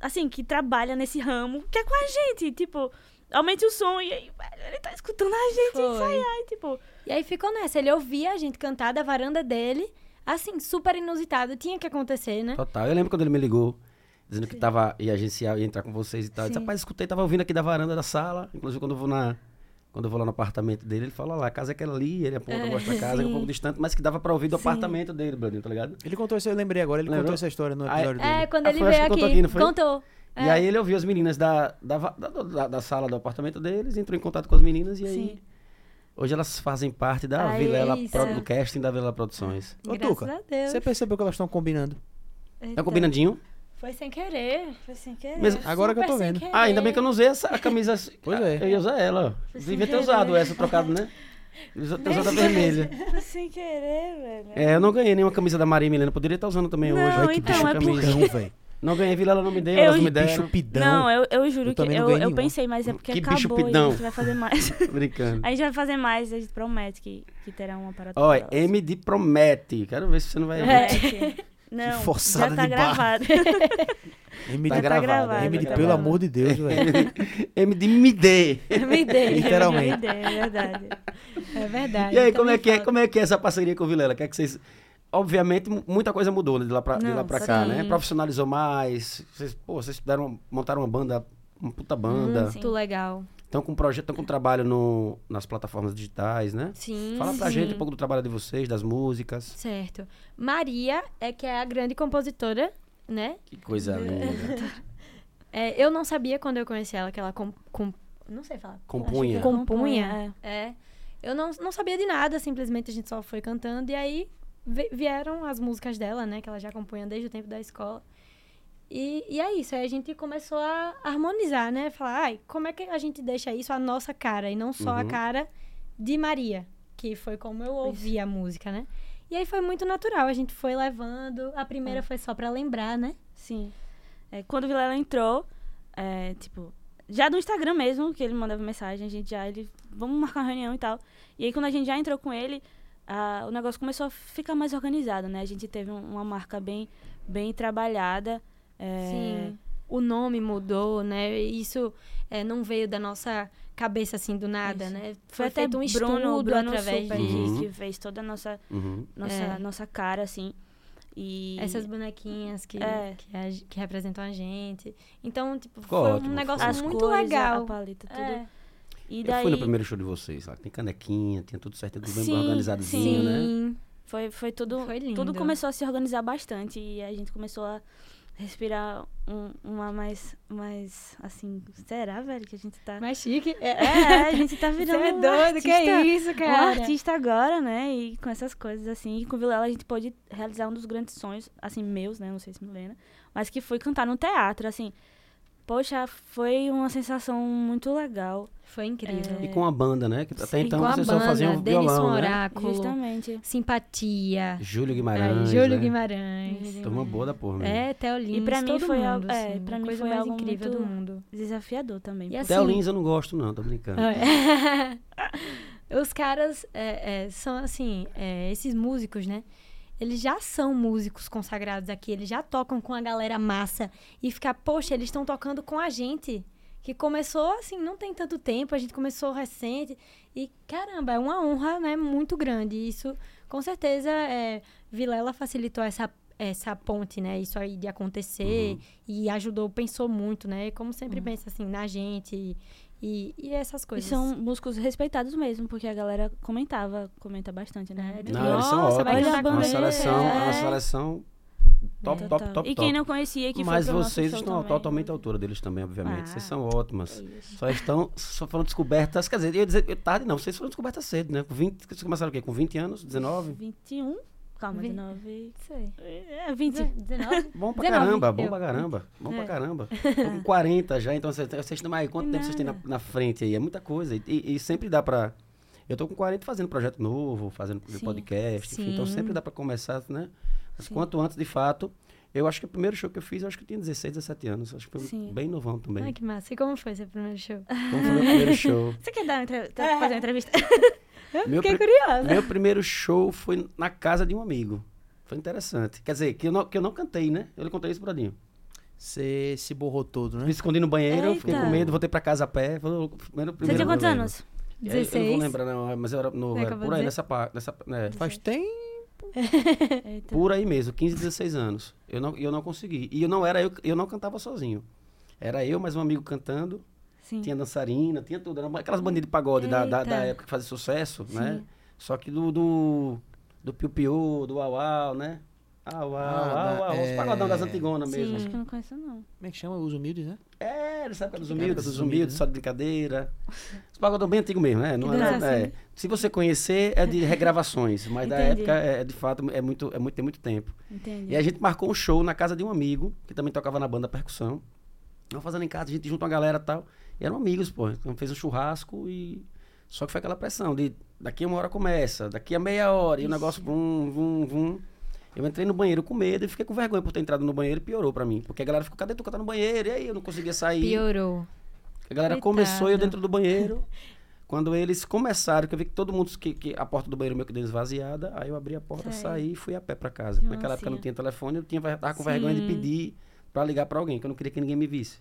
assim, que trabalha nesse ramo, quer com a gente. Tipo, aumente o som e aí, velho, ele tá escutando a gente Foi. ensaiar. E, tipo, E aí ficou nessa. Ele ouvia a gente cantar da varanda dele. Assim, super inusitado. Tinha que acontecer, né? Total. Eu lembro quando ele me ligou, dizendo que tava, ia agenciar, ia entrar com vocês e tal. Eu disse, Sim. rapaz, escutei, tava ouvindo aqui da varanda da sala. Inclusive, quando eu vou na. Quando eu vou lá no apartamento dele, ele fala lá, a casa é aquela ali, ele aponta, É, mostra a casa, que é um sim. pouco distante, mas que dava pra ouvir do Sim. apartamento dele, Bradinho, tá ligado? Ele contou isso, eu lembrei agora, ele Lembrou? contou essa história no é- episódio É, dele. quando Ah, ele veio que contou aqui. aqui, não foi? Contou. E É. aí ele ouviu as meninas da, da, da, da- da sala do apartamento deles, entrou em contato com as meninas e aí. sim. Hoje elas fazem parte da Aí, Vilela isso. Pro- do casting da Vilela Produções. Ô, Graças Tuca, a Deus. Você percebeu que elas estão combinando? Tá combinandinho? Foi sem querer. Foi sem querer. Mesmo- Agora que eu tô Super vendo. Ah, ainda bem que eu não usei essa a camisa. assim. Pois é. Eu ia usar ela. ó. Devia ter usado essa trocado, né? Devia ter usado a vermelha. Foi sem querer, velho. É, eu não ganhei nenhuma camisa da Maria Milena. Poderia estar usando também Não, hoje. Ai, Olha que então, bicho é camisa. Pidão, velho. Não ganhei, Vila, ela não me deu, Eu- elas não me Que bicho deram. pidão. Não, eu, eu juro Eu que eu, eu pensei, mas é porque Que bicho acabou e pidão. a gente vai fazer mais. Brincando. a gente vai fazer mais, a gente promete que, que terá uma parada. Olha, próxima. MD promete. Quero ver se você não vai. É, Não, forçada já tá de gravado. MD, Tá Já gravado. gravado, MD, tá pelo amor de Deus, velho. MD me dê. Me dei. Literalmente. É ideia, é verdade. É verdade. E aí, então como é, me que é, como é que é essa parceria com o Vilela? Quer que vocês. Obviamente, mu- muita coisa mudou né, de lá pra, de Não, lá pra sim. cá, né? Profissionalizou mais. Vocês, pô, vocês deram, montaram uma banda, uma puta banda. Sim. Muito legal. Estão com projeto, estão com trabalho no, nas plataformas digitais, né? Sim. Fala pra sim. gente um pouco do trabalho de vocês, das músicas. Certo. Maria é que é a grande compositora, né? Que coisa linda. É, eu não sabia quando eu conheci ela que ela com, com- não sei falar. Compunha. Com- Compunha? é. É. Eu não, não sabia de nada, simplesmente a gente só foi cantando e aí vieram as músicas dela, né? Que ela já compunha desde o tempo da escola. E, e é isso, aí a gente começou a harmonizar, né? Falar, ai, como é que a gente deixa isso a nossa cara e não só a Uhum. cara de Maria, que foi como eu ouvi a música, né? E aí foi muito natural, a gente foi levando. A primeira É. foi só pra lembrar, né? Sim. É, quando o Vilela entrou, é, tipo, já do Instagram mesmo, que ele mandava mensagem, a gente já, ele, vamos marcar uma reunião e tal. E aí, quando a gente já entrou com ele, ah, o negócio começou a ficar mais organizado, né? A gente teve um- uma marca bem, bem trabalhada. É, Sim. O nome mudou, né? Isso é, não veio da nossa cabeça assim do nada, Isso. né? Foi Foi até feito um Bruno, estudo Bruno através Super disso. Uhum. que, fez toda a nossa, Uhum. nossa, É. nossa cara, assim. E Essas bonequinhas que, É. que, a- que representam a gente. Então, tipo, Ficou foi ótimo, um negócio muito legal. A paleta, tudo. É. E Eu daí... fui no primeiro show de vocês, lá. Tem canequinha, tinha tudo certo, tudo bem Sim, organizadozinho, né? Sim. Foi, foi tudo. Foi lindo. Tudo começou a se organizar bastante e a gente começou a respirar um- uma mais. mais. assim. Será, velho, que a gente tá. Mais chique. É, a gente tá Você virando. é um doido, que artista, é isso, Um cara? artista agora, né? E com essas coisas assim. E com o Vilela a gente pôde realizar um dos grandes sonhos, assim, meus, né? Não sei se Milena. Mas que foi cantar no teatro, assim. Poxa, foi uma sensação muito legal. Foi incrível. É. E com a banda, né? Que até Sim, então vocês só faziam Denison violão, né? Oráculo, Justamente. Simpatia, Júlio aí, Guimarães, Júlio né? Guimarães. Turma boa da porra, mesmo. É, Theo Lins, E pra mim todo foi mundo, algo- é, assim, pra a mim coisa foi mais algo incrível do mundo. Desafiador também. E assim, Theo Lins eu não gosto, não, tô brincando. É. Os caras é, é, são assim, é, esses músicos, né? Eles já são músicos consagrados aqui, eles já tocam com a galera massa e ficar, poxa, eles estão tocando com a gente. Que começou assim, não tem tanto tempo, a gente começou recente. E caramba, é uma honra, né? Muito grande. Isso, com certeza, é, Vilela facilitou essa, essa ponte, né? Isso aí de acontecer Uhum. e ajudou, pensou muito, né? Como sempre pensa assim, na gente e, e essas E coisas. são músicos respeitados mesmo, porque a galera comentava, comenta bastante, né? É, Não, que- eles são Nossa, vai ótimos. É uma com seleção, é uma É. seleção top, Total. top, top, E quem top. não conhecia, que Mas vocês estão também. totalmente à altura deles também, obviamente. Ah, vocês são ótimas. é. Só estão, só foram descobertas, quer dizer, eu ia dizer, tarde não, vocês foram descobertas cedo, né? Com 20, vocês começaram o quê? Com 20 anos? 19? 21? Calma, Vinte. 19. Sei. É, 20. 19? Bom pra 19, caramba, bom eu. pra caramba, bom pra É. caramba. Tô com 40 já, então vocês, vocês têm mais, quanto Que tempo vocês têm na, nada. na frente aí? É muita coisa. E, e sempre dá pra... Eu tô com 40 fazendo projeto novo, fazendo Sim. podcast, enfim, então sempre dá pra começar, né? Mas Sim. quanto antes, de fato, eu acho que o primeiro show que eu fiz, eu acho que eu tinha 16, 17 anos. Acho que foi Sim. bem novão também. Ai, que massa. E como foi seu primeiro show? Como foi meu primeiro show? Você quer dar uma entrevista? fazer uma entrevista? Meu, Fiquei curiosa. meu primeiro show foi na casa de um amigo. Foi interessante. Quer dizer, que eu não, que eu não cantei, né? Eu lhe contei isso, Bradinho. Você se borrou todo, né? Me escondi no banheiro, fiquei Eita. com medo, voltei pra casa a pé. Foi o primeiro, Você tinha quantos eu anos? É, Eu não 16? vou lembrar, não, mas eu era no, Não é que era eu por aí, nessa parte. Nessa, né, Faz tempo. Eita. por aí mesmo, 15, 16 anos. Eu não, eu não consegui. E eu não era eu, eu não cantava sozinho. Era eu, mais um amigo cantando. Sim. Tinha dançarina, tinha tudo. Aquelas bandidas de pagode da, da, da época que fazia sucesso, né? Sim. Só que do, do, do Piu Piu, do Au Au, né? Au Au, Ah, Au Au, da- os pagodão das é. Antigonas Sim. mesmo. Acho que eu não conheço, não. Como é que chama? Os humildes, né? É, nessa época dos Época humildes, dos dos humildes, humildes, só de brincadeira. Os pagodão bem antigo mesmo, né? Não Que é, é. Se você conhecer, é de regravações, mas da época, é, de fato, é muito, é muito, tem muito tempo. Entendi. E a gente marcou um show na casa de um amigo, que também tocava na banda percussão. Nós fazendo em casa, a gente junto uma galera e tal. E eram amigos, pô. Então fez um churrasco e. Só que foi aquela pressão de daqui a uma hora começa, daqui a meia hora, e o negócio vum, vum, vum. Eu entrei no banheiro com medo e fiquei com vergonha por ter entrado no banheiro e piorou pra mim. Porque a galera ficou, cadê tu que tá no banheiro? E aí eu não conseguia sair. Piorou. A galera Coitado. começou e eu dentro do banheiro. Quando eles começaram, que eu vi que todo mundo, que, que a porta do banheiro meio que deu esvaziada, aí eu abri a porta, Sei. saí e fui a pé pra casa. Que Naquela época não tinha telefone, eu tinha, tava com vergonha de Sim. pedir pra ligar pra alguém, que eu não queria que ninguém me visse.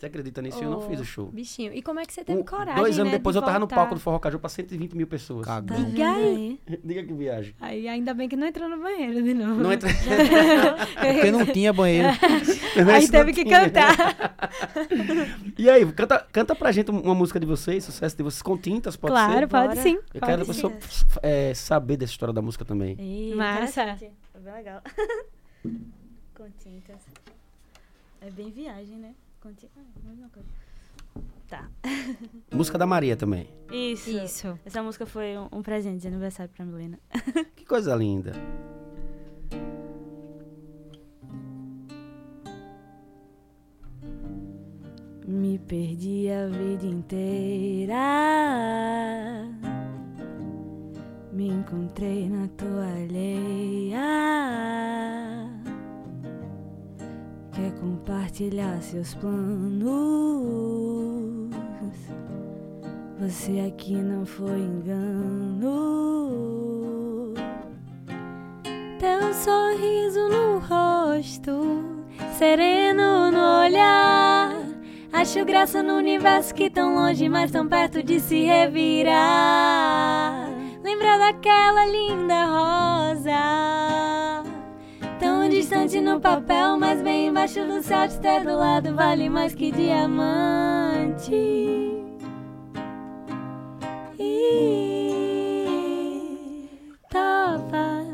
Você acredita nisso? Eu não Oh, fiz o show. Bichinho. E como é que você teve Um- coragem, dois anos né, depois de eu tava no voltar? palco do Forró Caju pra 120 mil pessoas. Cagão. Tá Diga aí. Diga que viagem. Aí ainda bem que não entrou no banheiro de novo. Não entra... Porque não tinha banheiro. Aí teve que tinha. cantar. E aí, canta, canta pra gente uma música de vocês, sucesso de vocês, com tintas, pode ser? claro, pode Bora. sim. Eu pode quero sim. pessoa, é, saber dessa história da música também. Ih, Massa. É bem legal. Com tintas. É bem viagem, né? Ah, mesma coisa. Tá. Música da Maria também. Isso. Isso. Essa música foi um, um presente de aniversário pra Milena. Que coisa linda. Me perdi a vida inteira. Me encontrei na toalheia. Quer compartilhar seus planos? Você aqui não foi engano. Teu sorriso no rosto, sereno no olhar. Acho graça no universo que tão longe, mas tão perto de se revirar. Lembra daquela linda rosa, distante no papel, mas bem embaixo do céu de ter do lado vale mais que diamante. E topa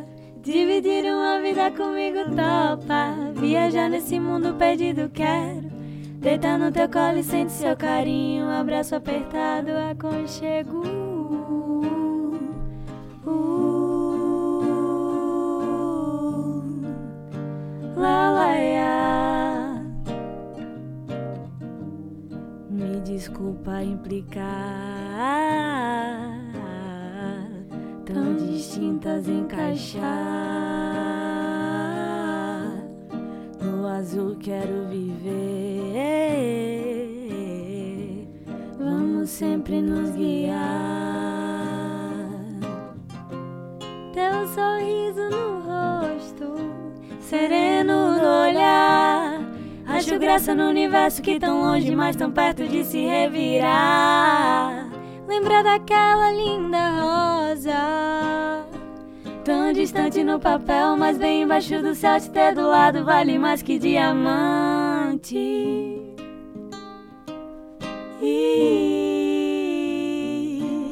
Dividir uma vida comigo topa. Viajar nesse mundo perdido quero. Deitar no teu colo e sente seu carinho. Abraço apertado, aconchego. Uh, ia. Me desculpa implicar Tão distintas encaixar No azul quero viver. Vamos sempre nos guiar Acho graça no universo que tão longe, mas tão perto de se revirar. Lembra daquela linda rosa, tão distante no papel, mas bem embaixo do céu. Te ter do lado vale mais que diamante. E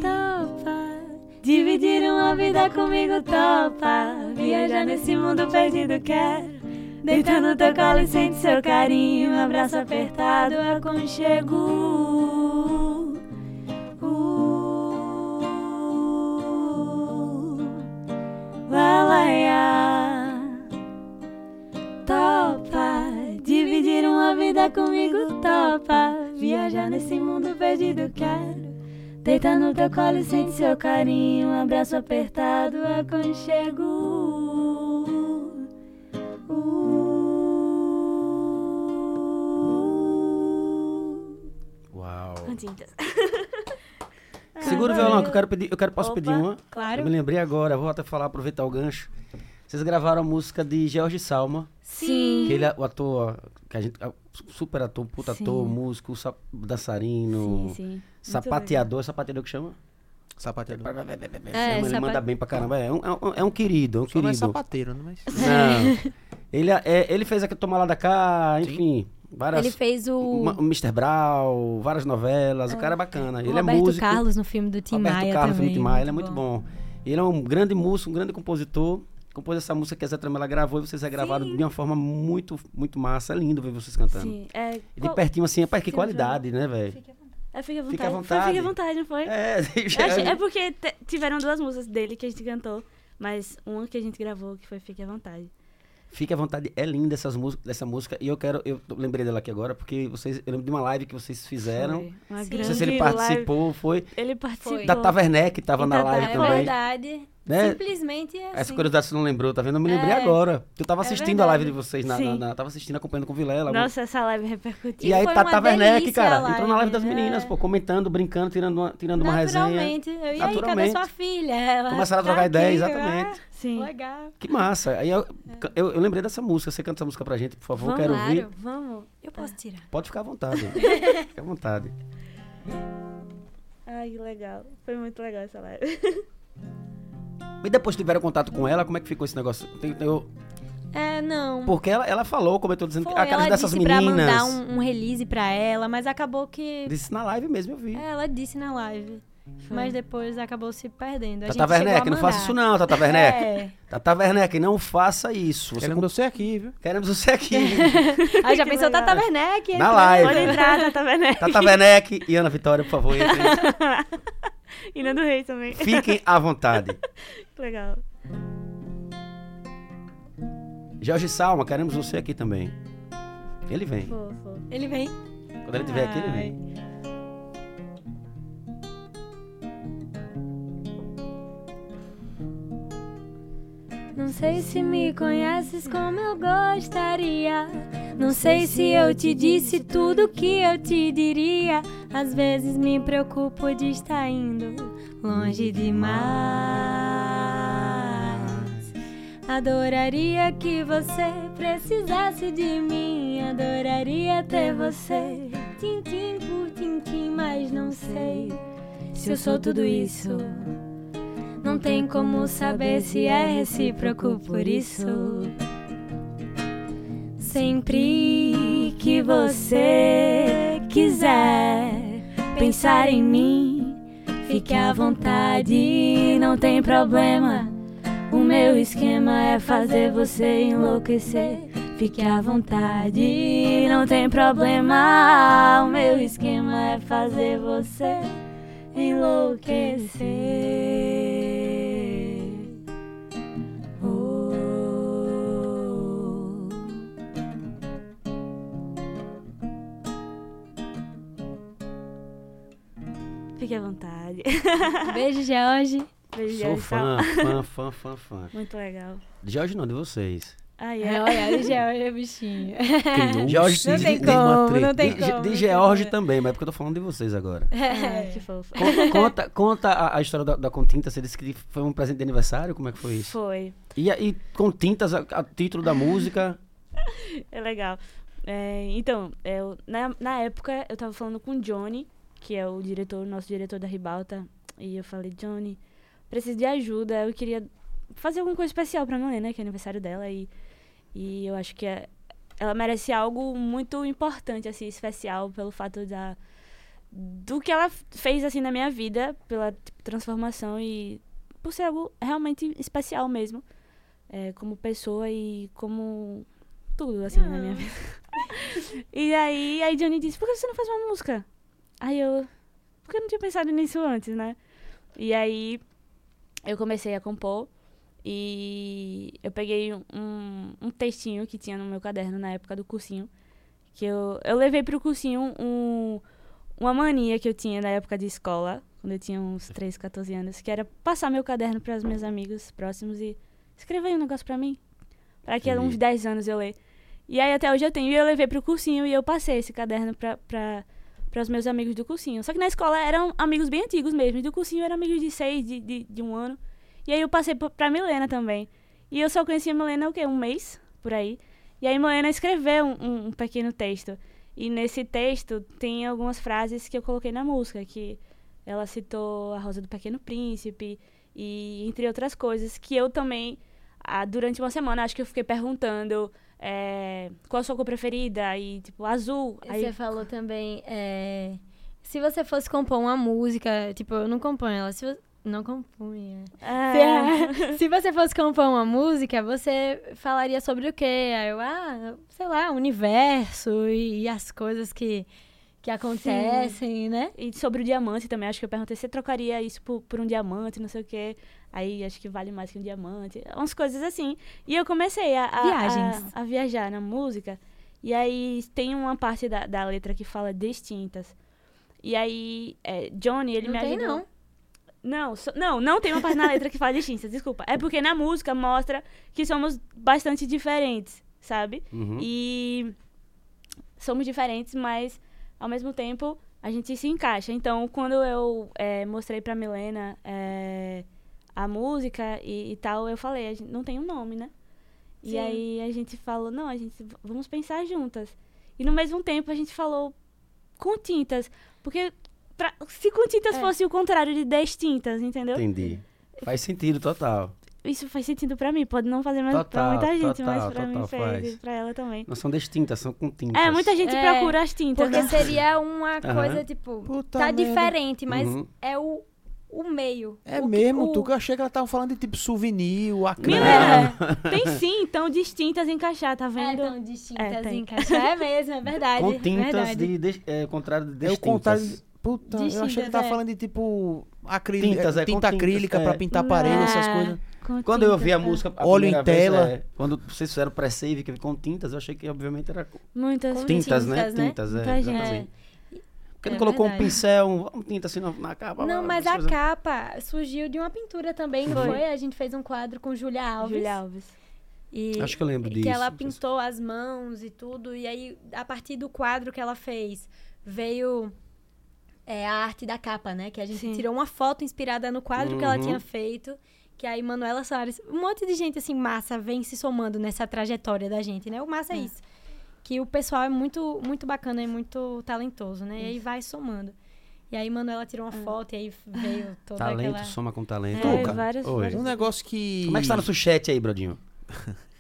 topa dividir uma vida comigo, topa. Viajar nesse mundo perdido, quero. Deitar no teu colo e sente seu carinho, abraço apertado, aconchego. Uh. Topa, dividir uma vida comigo, topa. Viajar nesse mundo perdido, quero. Deitar no teu colo e sente seu carinho, abraço apertado, aconchego. Tintas. Segura o violão que eu quero pedir. Eu quero, posso Opa, pedir uma? Claro. Eu me lembrei agora, vou até falar, aproveitar o gancho. Vocês gravaram a música de George Salma, Sim. que ele é o ator, que a gente, é super ator, puta Sim. ator, músico, dançarino, Sim, sim. Sapateador, sapateador que chama? Sapateador. É, ele sapat- manda bem pra caramba. É um, é um, é um querido, é um Só não é querido. sapateiro, né? Mas... Não. ele, é, ele fez aquele Toma Lá da Cá, enfim, várias. Ele fez o Ma- Mr. Brown, várias novelas, o cara é bacana. Ele Roberto é músico. Carlos no filme do Tim Roberto Maia Carlos, também. filho de Maia, ele é muito bom. Ele é um grande músico, um grande compositor. Compôs essa música que a Zé Tramela gravou e vocês regravaram Sim. de uma forma muito, muito massa. É lindo ver vocês cantando. Sim. É, E de pertinho assim, rapaz, que Sim, qualidade, né, velho? É, fica à vontade. Fica à Foi vontade. Fica à vontade, não foi? É, achei- é porque tiveram duas músicas dele que a gente cantou, mas uma que a gente gravou que foi Fique à Vontade. Fique à vontade, é linda essas músicas, essa música. E eu quero, eu lembrei dela aqui agora, porque vocês, eu lembro de uma live que vocês fizeram. Foi uma Sim. grande Não sei se ele live. participou, foi. Ele participou. Da Taverneck, que tava E na da live É também. verdade. Né? Simplesmente é Essa assim. curiosidade você não lembrou, tá vendo? Eu me lembrei É. agora. Eu tava É assistindo a live de vocês, na, na, Sim. na- tava assistindo, acompanhando com o Vilela. Nossa, essa live repercutiu. E aí foi tá Taverneck, delícia cara. a Entrou na live live, das meninas, é. pô, comentando, brincando, tirando uma, tirando uma resenha. Naturalmente. E aí, cadê sua filha? Ela Começaram a tá trocar ideia, aqui, exatamente. Sim. Ah, legal. Que massa. Aí eu, eu, eu lembrei dessa música. Você canta essa música pra gente, por favor. Vamos, Quero claro. ouvir. Vamos. Eu posso tirar. Pode ficar à vontade. Fica à vontade. Ai, que legal. Foi muito legal essa live. E depois tiveram contato com ela, como é que ficou esse negócio? Tem- tem- eu- É, não. porque ela, ela falou, comentou dizendo Foi, a cara ela dessas disse pra meninas. mandar um, um release pra ela, mas acabou que... Disse na live mesmo, eu vi. É, ela disse na live. Mas depois acabou se perdendo. A Tata Werneck, não faça isso não, Tata Werneck. É. Tata Werneck, não faça isso. Você Queremos você aqui, viu? Queremos você aqui. Aí já Que pensou legal. Tata Werneck? Na live. Pode entrar, tá vendo? Tata Werneck e Ana Vitória, por favor, E Nando Reis também. fiquem à vontade. Legal. Jorge Salma, queremos você aqui também. Ele vem. Fofo. Ele vem. Quando ele estiver aqui, ele vem. Não sei se me conheces como eu gostaria. Não sei se eu te disse tudo que eu te diria. Às vezes me preocupo de estar indo longe demais. Adoraria que você precisasse de mim. Adoraria ter você. Tintim por tintim, mas não sei se eu sou tudo isso. Não tem como saber se é recíproco por isso. Sempre que você quiser pensar em mim, fique à vontade, não tem problema. O meu esquema é fazer você enlouquecer. Fique à vontade, não tem problema. O meu esquema é fazer você enlouquecer. Oh. Fique à vontade. Beijo, George. Beijo, Sou Jorge, fã, fã, fã, fã, fã. Muito legal. De Jorge não, de vocês. Ai, É, é. olha, o George é bichinho. Jorge Não de- tem de- como, não tem de, como. de George também, mas é porque eu tô falando de vocês agora. Ai, que fofo. Conta, conta, conta a, a história da, da Continta, você disse que foi um presente de aniversário, como é que foi isso? Foi. E, e com tintas, a, a título da música. É legal. É, então, eu, na, na época eu tava falando com o Johnny, que é o diretor, nosso diretor da Ribalta, e eu falei, Johnny, preciso de ajuda, eu queria fazer alguma coisa especial pra Milena, que é aniversário dela, e, e eu acho que é- ela merece algo muito importante, assim, especial, pelo fato da, do que ela fez, assim, na minha vida, pela tipo, transformação e por ser algo realmente especial mesmo, é, como pessoa e como tudo, assim, na minha vida. e aí, aí Johnny disse, por que você não faz uma música? Aí eu, porque eu não tinha pensado nisso antes, né? E aí eu comecei a compor e eu peguei um, um textinho que tinha no meu caderno na época do cursinho, que eu, eu levei pro cursinho um, uma mania que eu tinha na época de escola, quando eu tinha uns 13, 14 anos, que era passar meu caderno para os meus amigos próximos e escrever um negócio pra mim. Pra que uns 10 anos eu ler. E aí até hoje eu tenho. E eu levei pro cursinho e eu passei esse caderno pra, pra, para os meus amigos do cursinho. Só que na escola eram amigos bem antigos mesmo. E do cursinho eram amigos de seis, de, de, de um ano. E aí eu passei pra- Milena também. E eu só conhecia a Milena o quê? Um mês, por aí. E aí Milena escreveu um, um- pequeno texto. E nesse texto tem algumas frases que eu coloquei na música, que ela citou a Rosa do Pequeno Príncipe e entre outras coisas que eu também ah, durante uma semana acho que eu fiquei perguntando é, qual a sua cor preferida e tipo azul. Aí Você falou também, é, se você fosse compor uma música, tipo, eu não componho ela, se não compunha. é, Se, se você fosse compor uma música, você falaria sobre o quê? Aí eu, ah, sei lá, o universo e, e as coisas que, que acontecem, né? E sobre o diamante também, acho que eu perguntei se você trocaria isso por, por um diamante, não sei o quê. Aí acho que vale mais que um diamante. Umas coisas assim. E eu comecei a, a, Viagens. a, a viajar na música. E aí tem uma parte da, da letra que fala distintas. E aí, é, Johnny, ele não me tem, ajudou. não. Não, so- não, não tem uma parte na letra que fala distintas, desculpa. É porque na música mostra que somos bastante diferentes, sabe? Uhum. E somos diferentes, mas ao mesmo tempo a gente se encaixa. Então, quando eu eh, mostrei pra Milena eh, a música e, e tal, eu falei, a gente não tem um nome, né? E Sim. aí a gente falou, não, a gente vamos pensar juntas. E no mesmo tempo a gente falou com tintas, porque pra- se com tintas É. fosse o contrário de distintas, entendeu? Entendi. Faz sentido total. Isso faz sentido pra mim, pode não fazer mais pra Total, muita gente, total, mas pra mim total fez, faz. e pra ela também. Não são distintas, são com tintas. É, muita gente É, procura as tintas, Porque né? seria uma Aham. coisa, tipo, Puta tá merda. diferente, mas Uhum. é o, o meio. É O que- mesmo, o- tu que eu achei que ela tava falando de tipo souvenir, o acrílico. Milena, tem sim, então distintas encaixar, tá É vendo? tão distintas É, encaixar. É mesmo, é verdade. Com tintas verdade. de, de, é, contrário de É o distintas. Contrário. de- Puta, eu achei que tava é. falando de tipo acrílico, Tintas, é, tinta tintas, acrílica é. pra pintar a parede, essas Não. coisas. Com Quando eu ouvi a tintas, música a Óleo em vez, tela. é, quando vocês fizeram pré-save que com tintas, eu achei que obviamente era é. Muitas Com tintas, né? tintas, né? Tintas, é, exatamente. Porque não É colocou um verdade. pincel, um, um tinta assim na, na capa. Não, lá, mas a coisas. capa surgiu de uma pintura também, não Foi. foi? A gente fez um quadro com Julia Alves. Julia Alves. E Acho que eu lembro que disso. ela pintou as mãos e tudo. E aí, a partir do quadro que ela fez, veio é, a arte da capa, né? Que a gente Sim. tirou uma foto inspirada no quadro que ela Uhum. tinha feito. Que aí, Manuela Soares, um monte de gente assim, massa, vem se somando nessa trajetória da gente, né? O massa é, É. isso. Que o pessoal é muito, muito bacana e muito talentoso, né? E aí vai somando. E aí, Manuela tirou uma foto e aí veio toda Talento aquela... soma com talento. É, Ô, várias- várias- Um negócio que. Como é que está no suchete aí, Brodinho?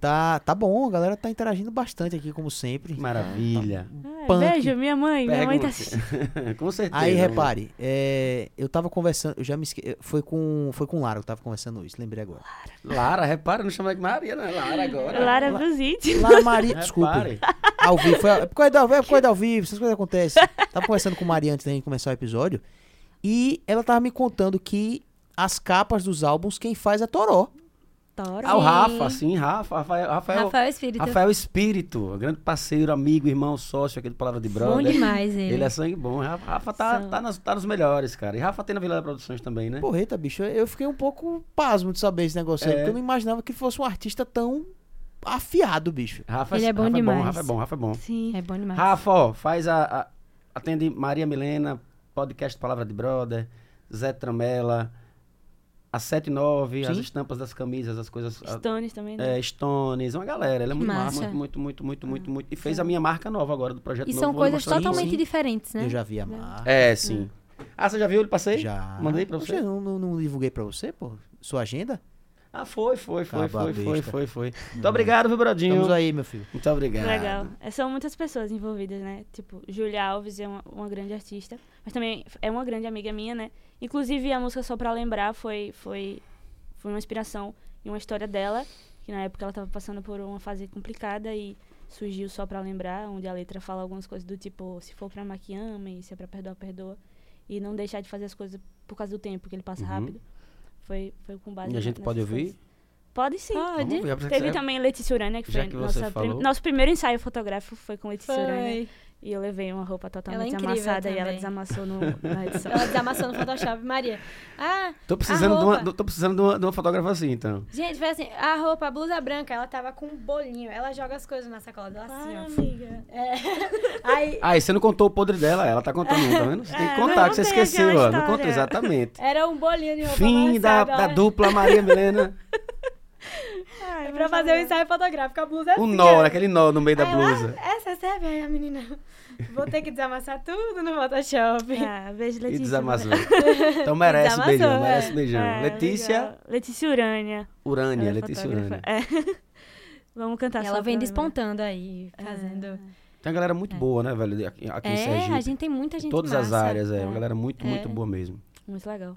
Tá, tá bom, a galera tá interagindo bastante aqui, como sempre. Maravilha. Ah, Punk. beijo, minha mãe. Minha mãe tá assistindo. com certeza. Aí, repare, é, eu tava conversando, eu já me esque... foi com foi com Lara que eu tava conversando isso, lembrei agora. Lara, repara, não chama de Maria, não é Lara agora. Lara Visite. Lara Maria, desculpa, Repare. ao vivo, foi, é por causa da, é por causa da ao vivo, essas coisas acontecem. Tava conversando com Maria antes da gente começar o episódio, e ela tava me contando que as capas dos álbuns quem faz é Toró. Tora. Ah, o. Rafa, sim, Rafa. Rafael, Rafael, Rafael Espírito. Rafael Espírito, grande parceiro, amigo, irmão, sócio aqui do Palavra de Brother. Bom demais ele. Ele é sangue bom. Rafa, Rafa tá, São. tá, nas- tá nos melhores, cara. E Rafa tem na Vila da Produções também, né? Porreta, bicho, eu fiquei um pouco pasmo de saber esse negócio aí, É. porque eu não imaginava que fosse um artista tão afiado, bicho. Rafa, Ele é bom Rafa demais. Rafa é bom, Rafa é bom. Sim. É bom demais. Rafa, ó, faz a, a- Atende Maria Milena, podcast Palavra de Brother, Zé Tramela, a 79, as Sim. estampas das camisas, as coisas. a- Stones também, né? É, Stones, uma galera. Ela é muito, Massa. muito, muito, muito, muito, muito, muito. E fez a minha marca nova agora do projeto E novo. são coisas totalmente vocês. diferentes, né? Eu já vi a marca. É, sim. Ah, você já viu? Ele passei? Já. Mandei pra você? eu não, não, não divulguei pra você, pô? Sua agenda? Ah, foi, foi, foi, foi, foi, foi, foi. Muito obrigado, viu, Brodinho? Estamos aí, meu filho. Muito obrigado. Legal. É, São muitas pessoas envolvidas, né? Tipo, Julia Alves é uma, uma grande artista, mas também é uma grande amiga minha, né? Inclusive, a música Só Pra Lembrar foi, foi, foi uma inspiração e uma história dela, que na época ela tava passando por uma fase complicada e surgiu Só Pra Lembrar, onde a letra fala algumas coisas do tipo, se for pra amar que ame, se é pra perdoar, perdoa. E não deixar de fazer as coisas por causa do tempo, que ele passa Uhum. rápido. Foi, foi com base E a gente pode ouvir? coisas. Pode sim. Pode. Ver, Teve também Letícia Urânia, que Já foi que nossa falou. nosso primeiro ensaio fotográfico foi com Letícia Urânia. E eu levei uma roupa totalmente incrível amassada e ela também. desamassou no, na edição. Ela desamassou no Photoshop. Maria. Ah, Tô precisando, A de uma, roupa. tô precisando de uma, de uma fotógrafa assim, então. gente, foi assim, a roupa, a blusa branca, ela tava com um bolinho. Ela joga as coisas na sacola dela assim, ó. amiga. É. Aí Ah, e você não contou o podre dela, ela tá contando, um, tá vendo? Você tem que É, contar, que você esqueceu, ó. Não contou exatamente. era um bolinho de roupa Fim da, amassada, da dupla Maria Milena. Ai, É pra fazer o ensaio fotográfico, a blusa é O assim, nó, ó. aquele nó no meio da Aí ela, blusa. Essa serve aí, a menina. Vou ter que desamassar tudo no Photoshop. Ah, beijo, E Letícia. desamassou. Então merece Desamassou, beijão, é. merece beijão. É, Letícia legal. Letícia Urânia. Urânia, é Letícia fotógrafa. Urânia. É. Vamos cantar E ela vem lembrar. despontando aí, fazendo. Tem uma galera muito boa, né, velho, aqui, aqui em É, Sergipe. a gente tem muita Em gente todas as massa. áreas, é. Uma É. galera muito, É. muito boa mesmo. Muito legal.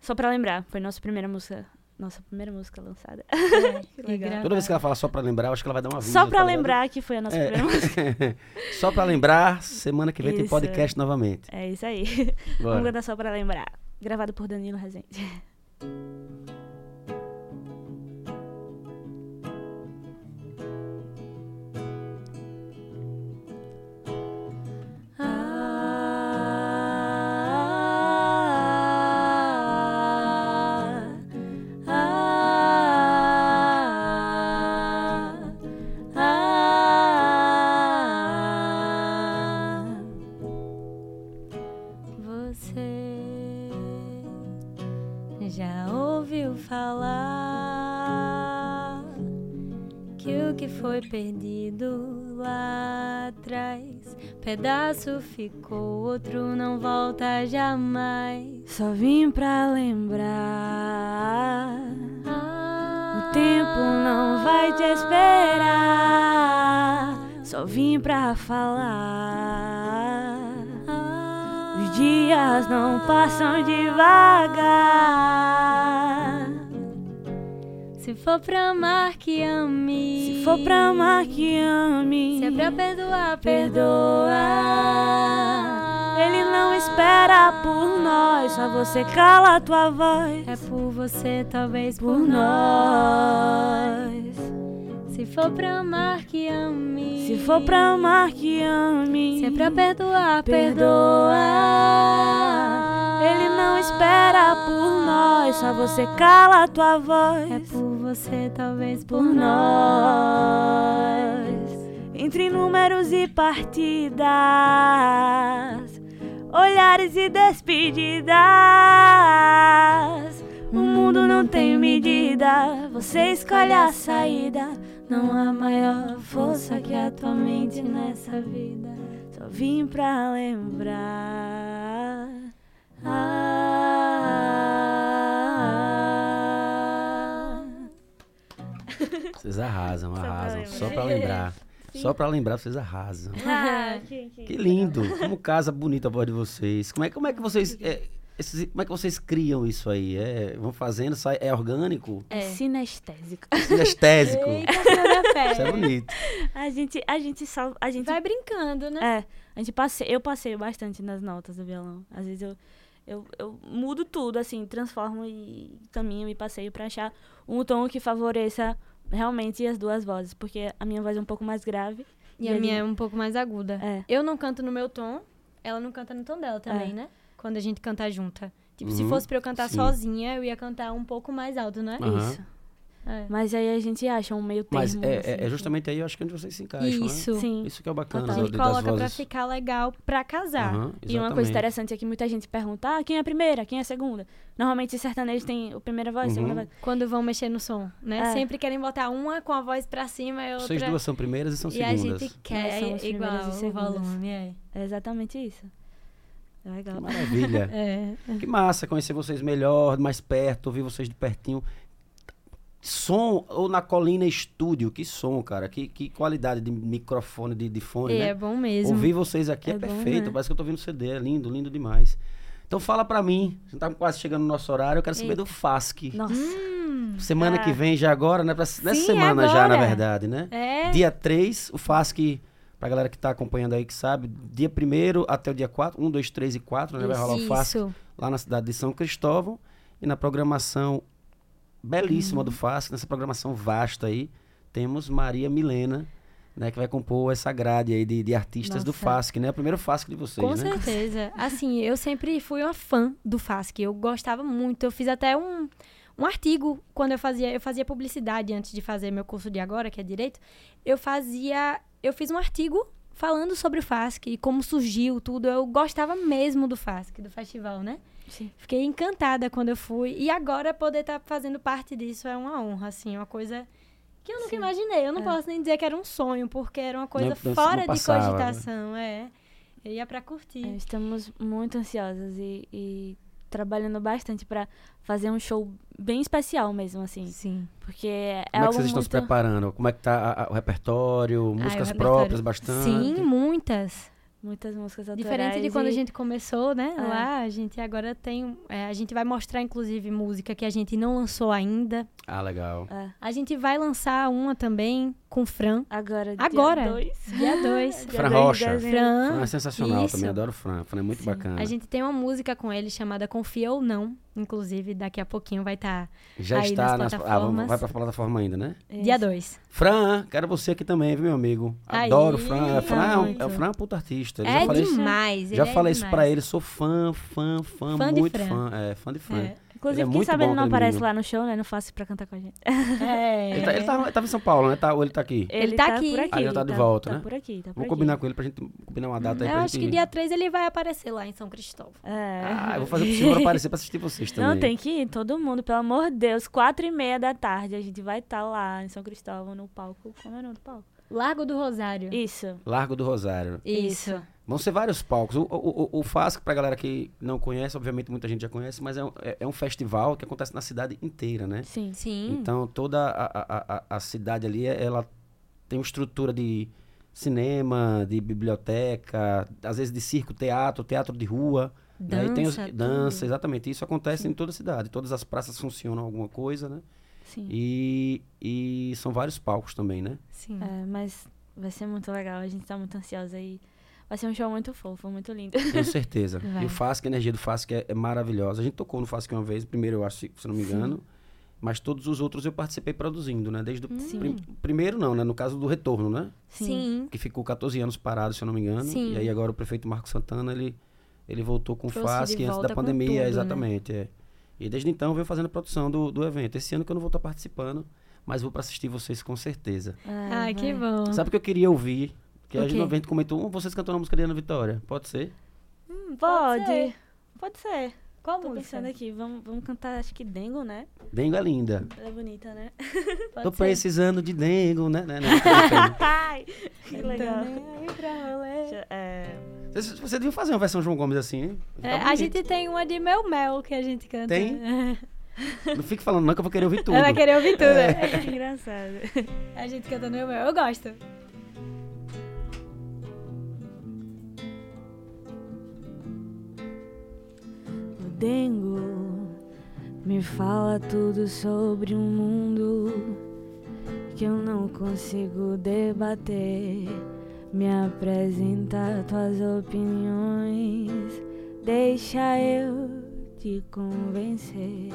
Só pra lembrar, foi nossa primeira música. Nossa primeira música lançada. É, Que legal. gra- Toda vez que ela fala só pra lembrar, eu acho que ela vai dar uma vida. Só pra tá lembrar que foi a nossa É. primeira música. só pra lembrar, semana que vem tem Isso. podcast novamente. É isso aí. Vamos Bora. cantar só pra lembrar. Gravado por Danilo Rezende. Já ouviu falar que o que foi perdido lá atrás, pedaço ficou, outro não volta jamais. Só vim pra lembrar. O tempo não vai te esperar. Só vim pra falar. Os dias não passam devagar. Se for pra amar que ame, Se for pra amar que ame, se é pra perdoar, perdoar. Ele não espera por nós, só você cala a tua voz. É por você, talvez por, por nós. nós. Se for pra amar que ame, Se for pra amar que ame, se é pra perdoar, perdoar. Ele não espera por nós, só você cala a tua voz. É por você, talvez por, por nós. nós. Entre números e partidas, olhares e despedidas. O mundo não tem medida, você escolhe a saída. Não há maior força que a tua mente nessa vida. Só vim pra lembrar. Ah. Vocês arrasam, arrasam. Só pra lembrar. Só pra lembrar, vocês arrasam. Ah, que, que- Que lindo. Como casa bonita a voz de vocês. Como é, como é que vocês. é, esses- como é que vocês criam isso aí? É, vão fazendo, sai, é orgânico? É sinestésico. Sinestésico. Eita, fé. Isso é bonito. A gente, a gente só. A gente Vai brincando, né? É, a gente passe... eu passeio bastante nas notas do violão. Às vezes eu, eu, eu mudo tudo, assim, transformo e caminho e passeio pra achar um tom que favoreça realmente as duas vozes. Porque a minha voz é um pouco mais grave. E E a minha é um pouco mais aguda. É. Eu não canto no meu tom, ela não canta no tom dela também, É. né? Quando a gente canta junta. Tipo, se Uhum, fosse pra eu cantar sim. sozinha, eu ia cantar um pouco mais alto, né? Aham. Isso. É. Mas aí a gente acha um meio termo. Mas é, assim, é- é justamente aí, eu acho que onde vocês se encaixam, Isso. né? Sim. Isso que é o bacana A Total. do- gente coloca pra vozes. ficar legal pra casar. Aham, E uma coisa interessante é que muita gente pergunta, ah, quem é a primeira, quem é a segunda? Normalmente sertanejos tem a primeira voz, a segunda Uhum. voz. Quando vão mexer no som, né? É. Sempre querem botar uma com a voz pra cima e outra... Vocês duas são primeiras e são e a segundas. gente quer igual primeiras e o segundas. volume, é. É exatamente isso. É legal. Que maravilha. É. que massa conhecer vocês melhor, mais perto, ouvir vocês de pertinho. Som ou na Colina Estúdio, que som, cara. Que, que qualidade de microfone, de, de fone, E né? é bom mesmo. Ouvir vocês aqui é, É bom, perfeito. né? Parece que eu tô ouvindo CD. É lindo, lindo demais. Então fala pra mim. A gente tá quase chegando no nosso horário. Eu quero saber do FASC. Nossa. Hum, Semana que Ah. vem já agora, né? Pra- Nessa Sim, semana já, na agora. verdade, né? é. Dia 3, o FASC, pra galera que tá acompanhando aí que sabe, dia 1 até o dia 4, 1, 2, 3 e 4, né? Vai rolar o FASC lá na cidade de São Cristóvão. E na programação belíssima Uhum. do FASC, nessa programação vasta aí, temos Maria Milena, né? Que vai compor essa grade aí de, de artistas do Nossa. FASC, né? O primeiro FASC de vocês, Com né? certeza. Assim, eu sempre fui uma fã do FASC. Eu gostava muito. Eu fiz até um, um artigo quando eu fazia, eu fazia publicidade antes de fazer meu curso de agora, que é direito. Eu fazia, eu fiz um artigo falando sobre o FASC e como surgiu tudo. Eu gostava mesmo do FASC, do festival, né? Sim. Fiquei encantada quando eu fui e agora poder estar fazendo parte disso é uma honra, assim, uma coisa que eu nunca Sim. imaginei. Eu não É. posso nem dizer que era um sonho, porque era uma coisa não- não fora de passava, né? cogitação, é. Eu ia pra curtir. É, estamos muito ansiosas e, e trabalhando bastante pra fazer um show bem especial mesmo, assim. Sim. Porque é Como é que algo vocês estão se muito... preparando? Como é que tá a- a- o repertório? Músicas o repertório- próprias, bastante? Sim, muitas. Muitas músicas autorais. Diferente de quando a e- gente começou, né? É. Lá, a gente agora tem. é, a gente vai mostrar, inclusive, música que a gente não lançou ainda. Ah, legal. É, A gente vai lançar uma também com o Fran, agora, dia Agora? dois. dia 2. Dia Fran Rocha. Fran Fran. é sensacional isso. também, adoro o Fran. Fran é muito Sim. bacana. A gente tem uma música com ele chamada Confia ou Não. Inclusive, daqui a pouquinho vai estar Já aí está nas nas. Ah, vamos- plataformas. vai pra plataforma ainda, né? dia 2. Fran, quero você aqui também, viu, meu amigo? Aí, Adoro o Fran. É, Fran é, um, é, o Fran é um puta artista. É já falei isso, demais. já ele é falei isso demais. pra ele. Sou fã, fã, fã, Fã de muito Fran. fã. É, fã de Fran. É. Inclusive, Ele é quem sabe ele não aparece menino. lá no show, né? Não fácil pra cantar com a gente. É. Ele, tá, ele, tá, ele tava em São Paulo, né? Tá, ou ele tá aqui? Ele tá aqui. por aqui. Ah, já tá de volta, tá né? por aqui, tá por Vamos aqui. combinar com ele pra gente combinar uma data aí Eu acho gente... que dia 3 ele vai aparecer lá em São Cristóvão. É. Ah, eu vou fazer possível pra aparecer pra assistir vocês também. Não, tem que ir, todo mundo, pelo amor de Deus. Quatro e meia da tarde, a gente vai estar lá em São Cristóvão, no palco. Como é o nome do palco? Largo do Rosário. Isso. Largo do Rosário. Isso. Vão ser vários palcos. O, o, o, o FASC, pra galera que não conhece, obviamente muita gente já conhece, mas é um, é, é um festival que acontece na cidade inteira, né? Sim. Sim. Então toda a, a, a, a cidade ali, ela tem uma estrutura de cinema, de biblioteca, às vezes de circo, teatro, teatro de rua. né? E tem os- Dança, dança, tudo. exatamente. Isso acontece em toda a cidade. Todas as praças funcionam alguma coisa, né? Sim. E, e são vários palcos também, né? Sim. É, mas vai ser muito legal, a gente tá muito ansiosa e vai ser um show muito fofo, muito lindo. Tenho certeza. Vai. E o FASC, a energia do FASC é, é maravilhosa. A gente tocou no FASC uma vez, primeiro eu acho, se não me engano. Mas todos os outros eu participei produzindo, né? Desde o Sim. prim- primeiro não, né? No caso do retorno, né? Sim. Que ficou 14 anos parado, se eu não me engano. Sim. E aí agora o prefeito Marco Santana, ele, ele voltou com o de antes da pandemia, tudo, né? exatamente. é. E desde então veio fazendo a produção do, do evento. Esse ano que eu não vou estar participando, mas vou para assistir vocês com certeza. Ai, que bom. Sabe o que eu queria ouvir? Que a gente no evento comentou, "Hum, vocês cantando a música de Ana Vitória. Pode ser? Hum, Pode. ser. Pode ser. Qual Tô música? pensando aqui, vamos, vamos cantar, acho que Dengo, né? Dengo é linda. Ela é bonita, né? Pode Tô ser. precisando de dengo, né? né, né? Ai, que legal. Rolê. Deixa- é, Você, você devia fazer uma versão João Gomes assim, hein? É, Tá a gente tem uma de Mel Mel que a gente canta. Tem? Não fique falando não que eu vou querer ouvir tudo. Ela vai querer ouvir tudo. É engraçado. A gente cantando eu, eu gosto. Dengo me fala tudo sobre um mundo que eu não consigo debater. Me apresenta tuas opiniões, deixa eu te convencer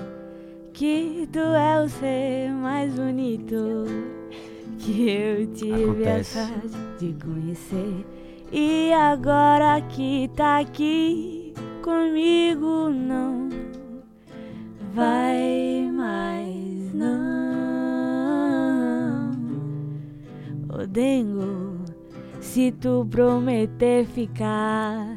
que tu é o ser mais bonito que eu tive a Acontece. sorte de conhecer. E agora que tá aqui comigo, não vai mais não. Ô Dengo, se tu prometer ficar,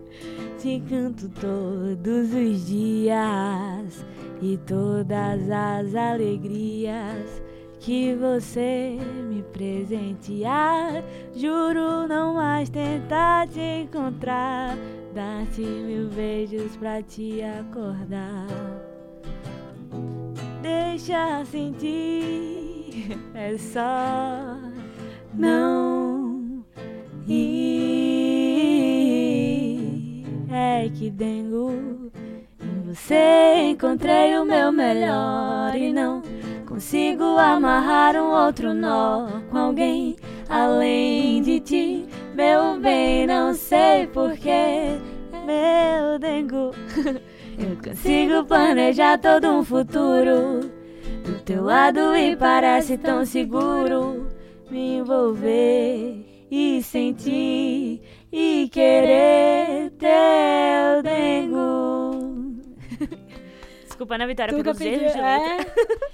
te canto todos os dias e todas as alegrias que você me presentear. Juro não mais tentar te encontrar, dar-te mil beijos pra te acordar. Deixa sentir, é só não ir. É que dengo em você encontrei o meu melhor e não consigo amarrar um outro nó com alguém além de ti. Meu bem, não sei porquê, meu dengo. Eu consigo planejar todo um futuro do teu lado e parece tão seguro me envolver e sentir e querer teu dengo. Desculpa, Ana Vitória, pelos erros de pediu. letra. É,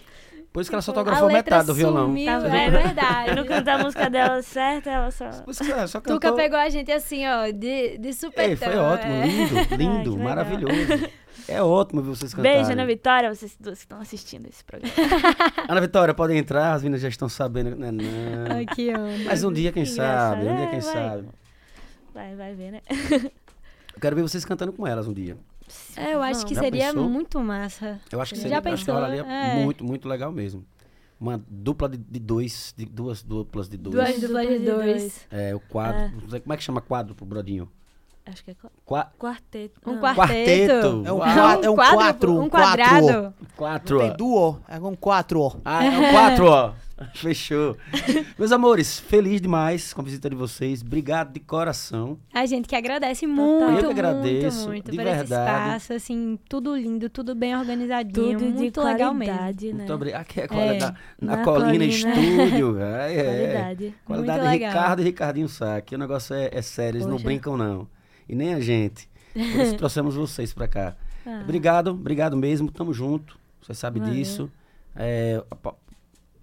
Por isso que ela só letra metade do violão. sumiu, Tá é verdade. Eu não canto a música dela certa, ela só. Ela só cantou. Tuca pegou a gente assim, ó, de, de. Ei, foi ótimo, é. lindo, Ai, lindo, legal. maravilhoso. É ótimo ver vocês cantarem. Beijo, Ana Vitória, vocês duas que estão assistindo esse programa. Ana Vitória, podem entrar, as meninas já estão sabendo. Né, não. Ai, que onda. Mas um dia, quem Que sabe, um dia, É, quem vai. sabe. Vai, vai ver, né? Eu quero ver vocês cantando com elas um dia. É, eu acho que Já seria pensou? muito massa. Eu acho que Já seria, acho que pensou? É. muito, muito legal mesmo. Uma dupla de, de dois, de duas duplas de dois. Duas duplas de dois. É, o quadro. É. não sei Como é que chama quadro pro Brodinho? Acho que é qua- Qua, quarteto. Um não. quarteto. É um, Uau. qua- é um quadro- quatro, um, um quatro. quadrado. quatro. Tem duo, é um quatro. Ah, é o quatro, ó. Fechou. Meus amores, feliz demais com a visita de vocês. Obrigado de coração. A gente que agradece muito, Eu que muito, agradeço, muito de por esse verdade. espaço, assim, tudo lindo, tudo bem organizadinho, Tudo muito legal mesmo. qualidade, né? Muito obrigado. Aqui é a qualidade. Na, Na Colina Colina. Estúdio. É, é. Qualidade. Qualidade Muito legal. Ricardo e Ricardinho Sá. Aqui o negócio é, é sério, eles não Poxa. brincam, não. E nem a gente. Por isso trouxemos vocês pra cá. Ah, Obrigado, obrigado mesmo. Tamo junto. Você sabe Valeu. disso. É,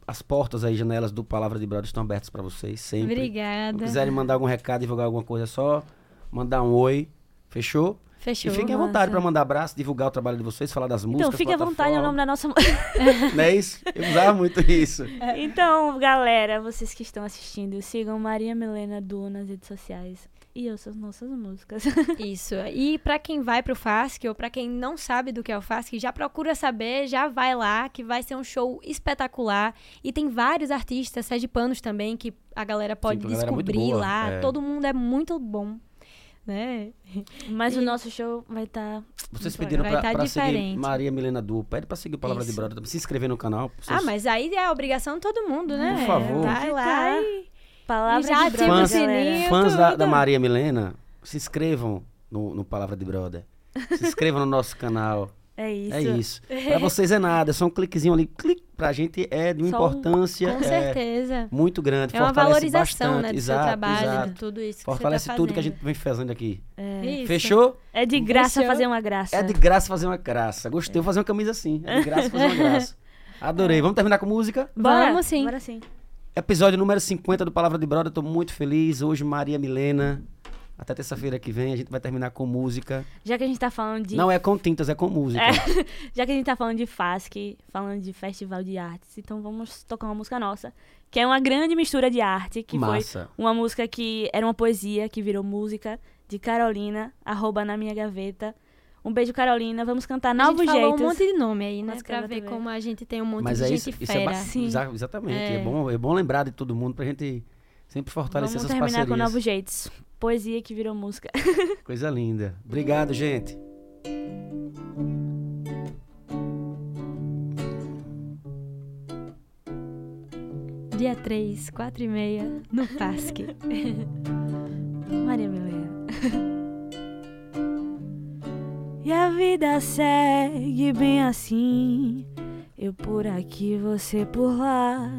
as portas aí, janelas do Palavra de Brother estão abertas pra vocês sempre. Se Obrigada. quiserem mandar algum recado, divulgar alguma coisa, é só mandar um oi. Fechou? Fechou. E fiquem à vontade pra mandar abraço, divulgar o trabalho de vocês, falar das músicas. Então, fique à vontade, é o nome da nossa Não é isso? Eu usava muito isso. Então, galera, vocês que estão assistindo, sigam Maria Milena Du nas redes sociais. E eu as nossas músicas. Isso. E pra quem vai pro FASC, ou pra quem não sabe do que é o FASC, já procura saber, já vai lá, que vai ser um show espetacular. E tem vários artistas sergipanos também, que a galera pode a galera é descobrir lá. é. Todo mundo é muito bom. Né? Mas E- o nosso show vai tá estar. Vocês Muito pediram Vai pra, tá pra seguir diferente. Maria Milena Du. Pede pra seguir o Palavra de Isso. Brother. Se inscrever no canal. Ah, Vocês- mas aí é a obrigação de todo mundo, né? Por favor. Vai lá e... Palavra já de brother, galera. sininho. Fãs da, da Maria Milena, se inscrevam no, no Palavra de Brother. Se inscrevam no nosso canal. É isso. É isso. Pra vocês é nada, é só um cliquezinho ali. Clique. Pra gente é de uma Só um- importância Com é, certeza. muito grande. É uma fortalece valorização, bastante. né, do exato, seu trabalho, exato. de tudo isso que Fortalece você tá tudo que a gente vem fazendo aqui. É. Isso. Fechou? É de graça Fechou. fazer uma graça. É de graça fazer uma graça. Gostei, vou fazer uma camisa assim. É de graça fazer uma graça. Adorei. Vamos terminar com música? Bora, Vamos sim. Bora sim. Episódio número 50 do Palavra de Brother. Tô muito feliz. Hoje, Maria Milena. Até terça-feira que vem a gente vai terminar com música. Já que a gente tá falando de. Não é com tintas, é com música. Já que a gente tá falando de FASC, falando de Festival de Artes, então vamos tocar uma música nossa, que é uma grande mistura de arte, que foi Massa. uma música que era uma poesia, que virou música, de Carolina, arroba na minha gaveta. Um beijo, Carolina. Vamos cantar A Novos gente falou Jeitos. um monte de nome aí, né? Mas Pra ver como a gente tem um monte Mas de é gente isso, isso é fera. ba- Sim. exa- exatamente. É. É. bom, é bom lembrar de todo mundo pra gente sempre fortalecer Vamos essas terminar parcerias. com Novos Jeitos. Poesia que virou música. Coisa linda. Obrigado, gente. Dia 3, 4 e meia, no Pasque. Maria Milena. e a vida segue bem assim. Eu por aqui, você por lá.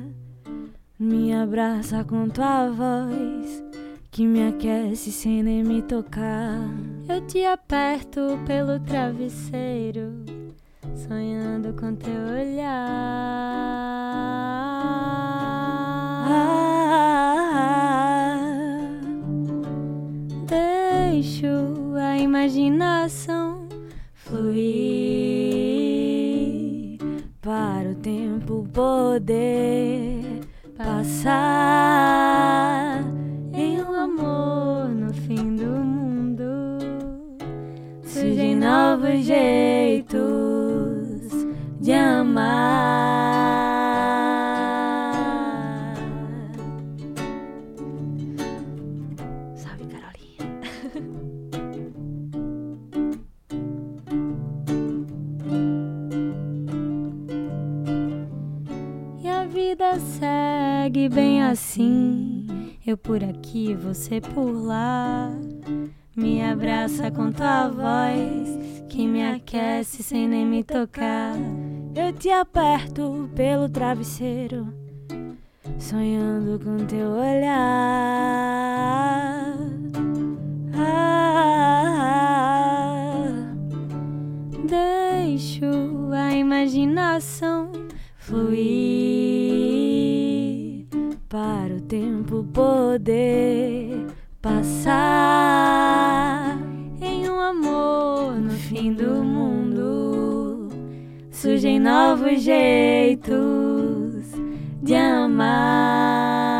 Me abraça com tua voz, que me aquece sem nem me tocar. Eu te aperto pelo travesseiro, sonhando com teu olhar. Deixo a imaginação fluir para o tempo poder passar você por lá. Me abraça com tua voz, que me aquece sem nem me tocar. Eu te aperto pelo travesseiro, sonhando com teu olhar. Ah, Deixo a imaginação fluir para o tempo poder passar em um amor no fim do mundo. surgem novos jeitos de amar.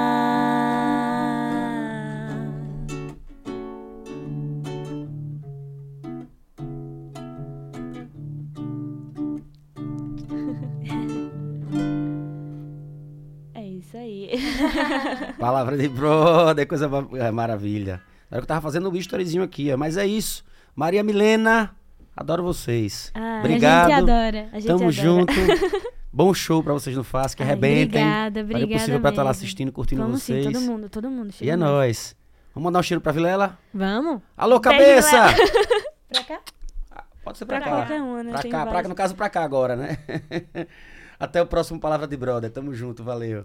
Aí. Palavra de brother, coisa ma- é, maravilha. Era que eu tava fazendo um storyzinho aqui, ó. Mas é isso. Maria Milena, adoro vocês. Ah, Obrigado. A gente adora. A gente Tamo adora. junto. Bom show pra vocês no FAS, que Ai, arrebentem. Obrigada, Faria obrigada. possível pra estar lá mesmo. assistindo, curtindo Vamos sim, vocês. todo mundo, todo mundo. E é nóis. Vamos mandar um cheiro pra Vilela? Vamos? Alô, Beijo, cabeça! Pra cá? Pode ser pra, Pra cá. qualquer uma, né? Pra Tem cá, pra, no caso pra cá agora, né? Até o próximo Palavra de Brother. Tamo junto, valeu.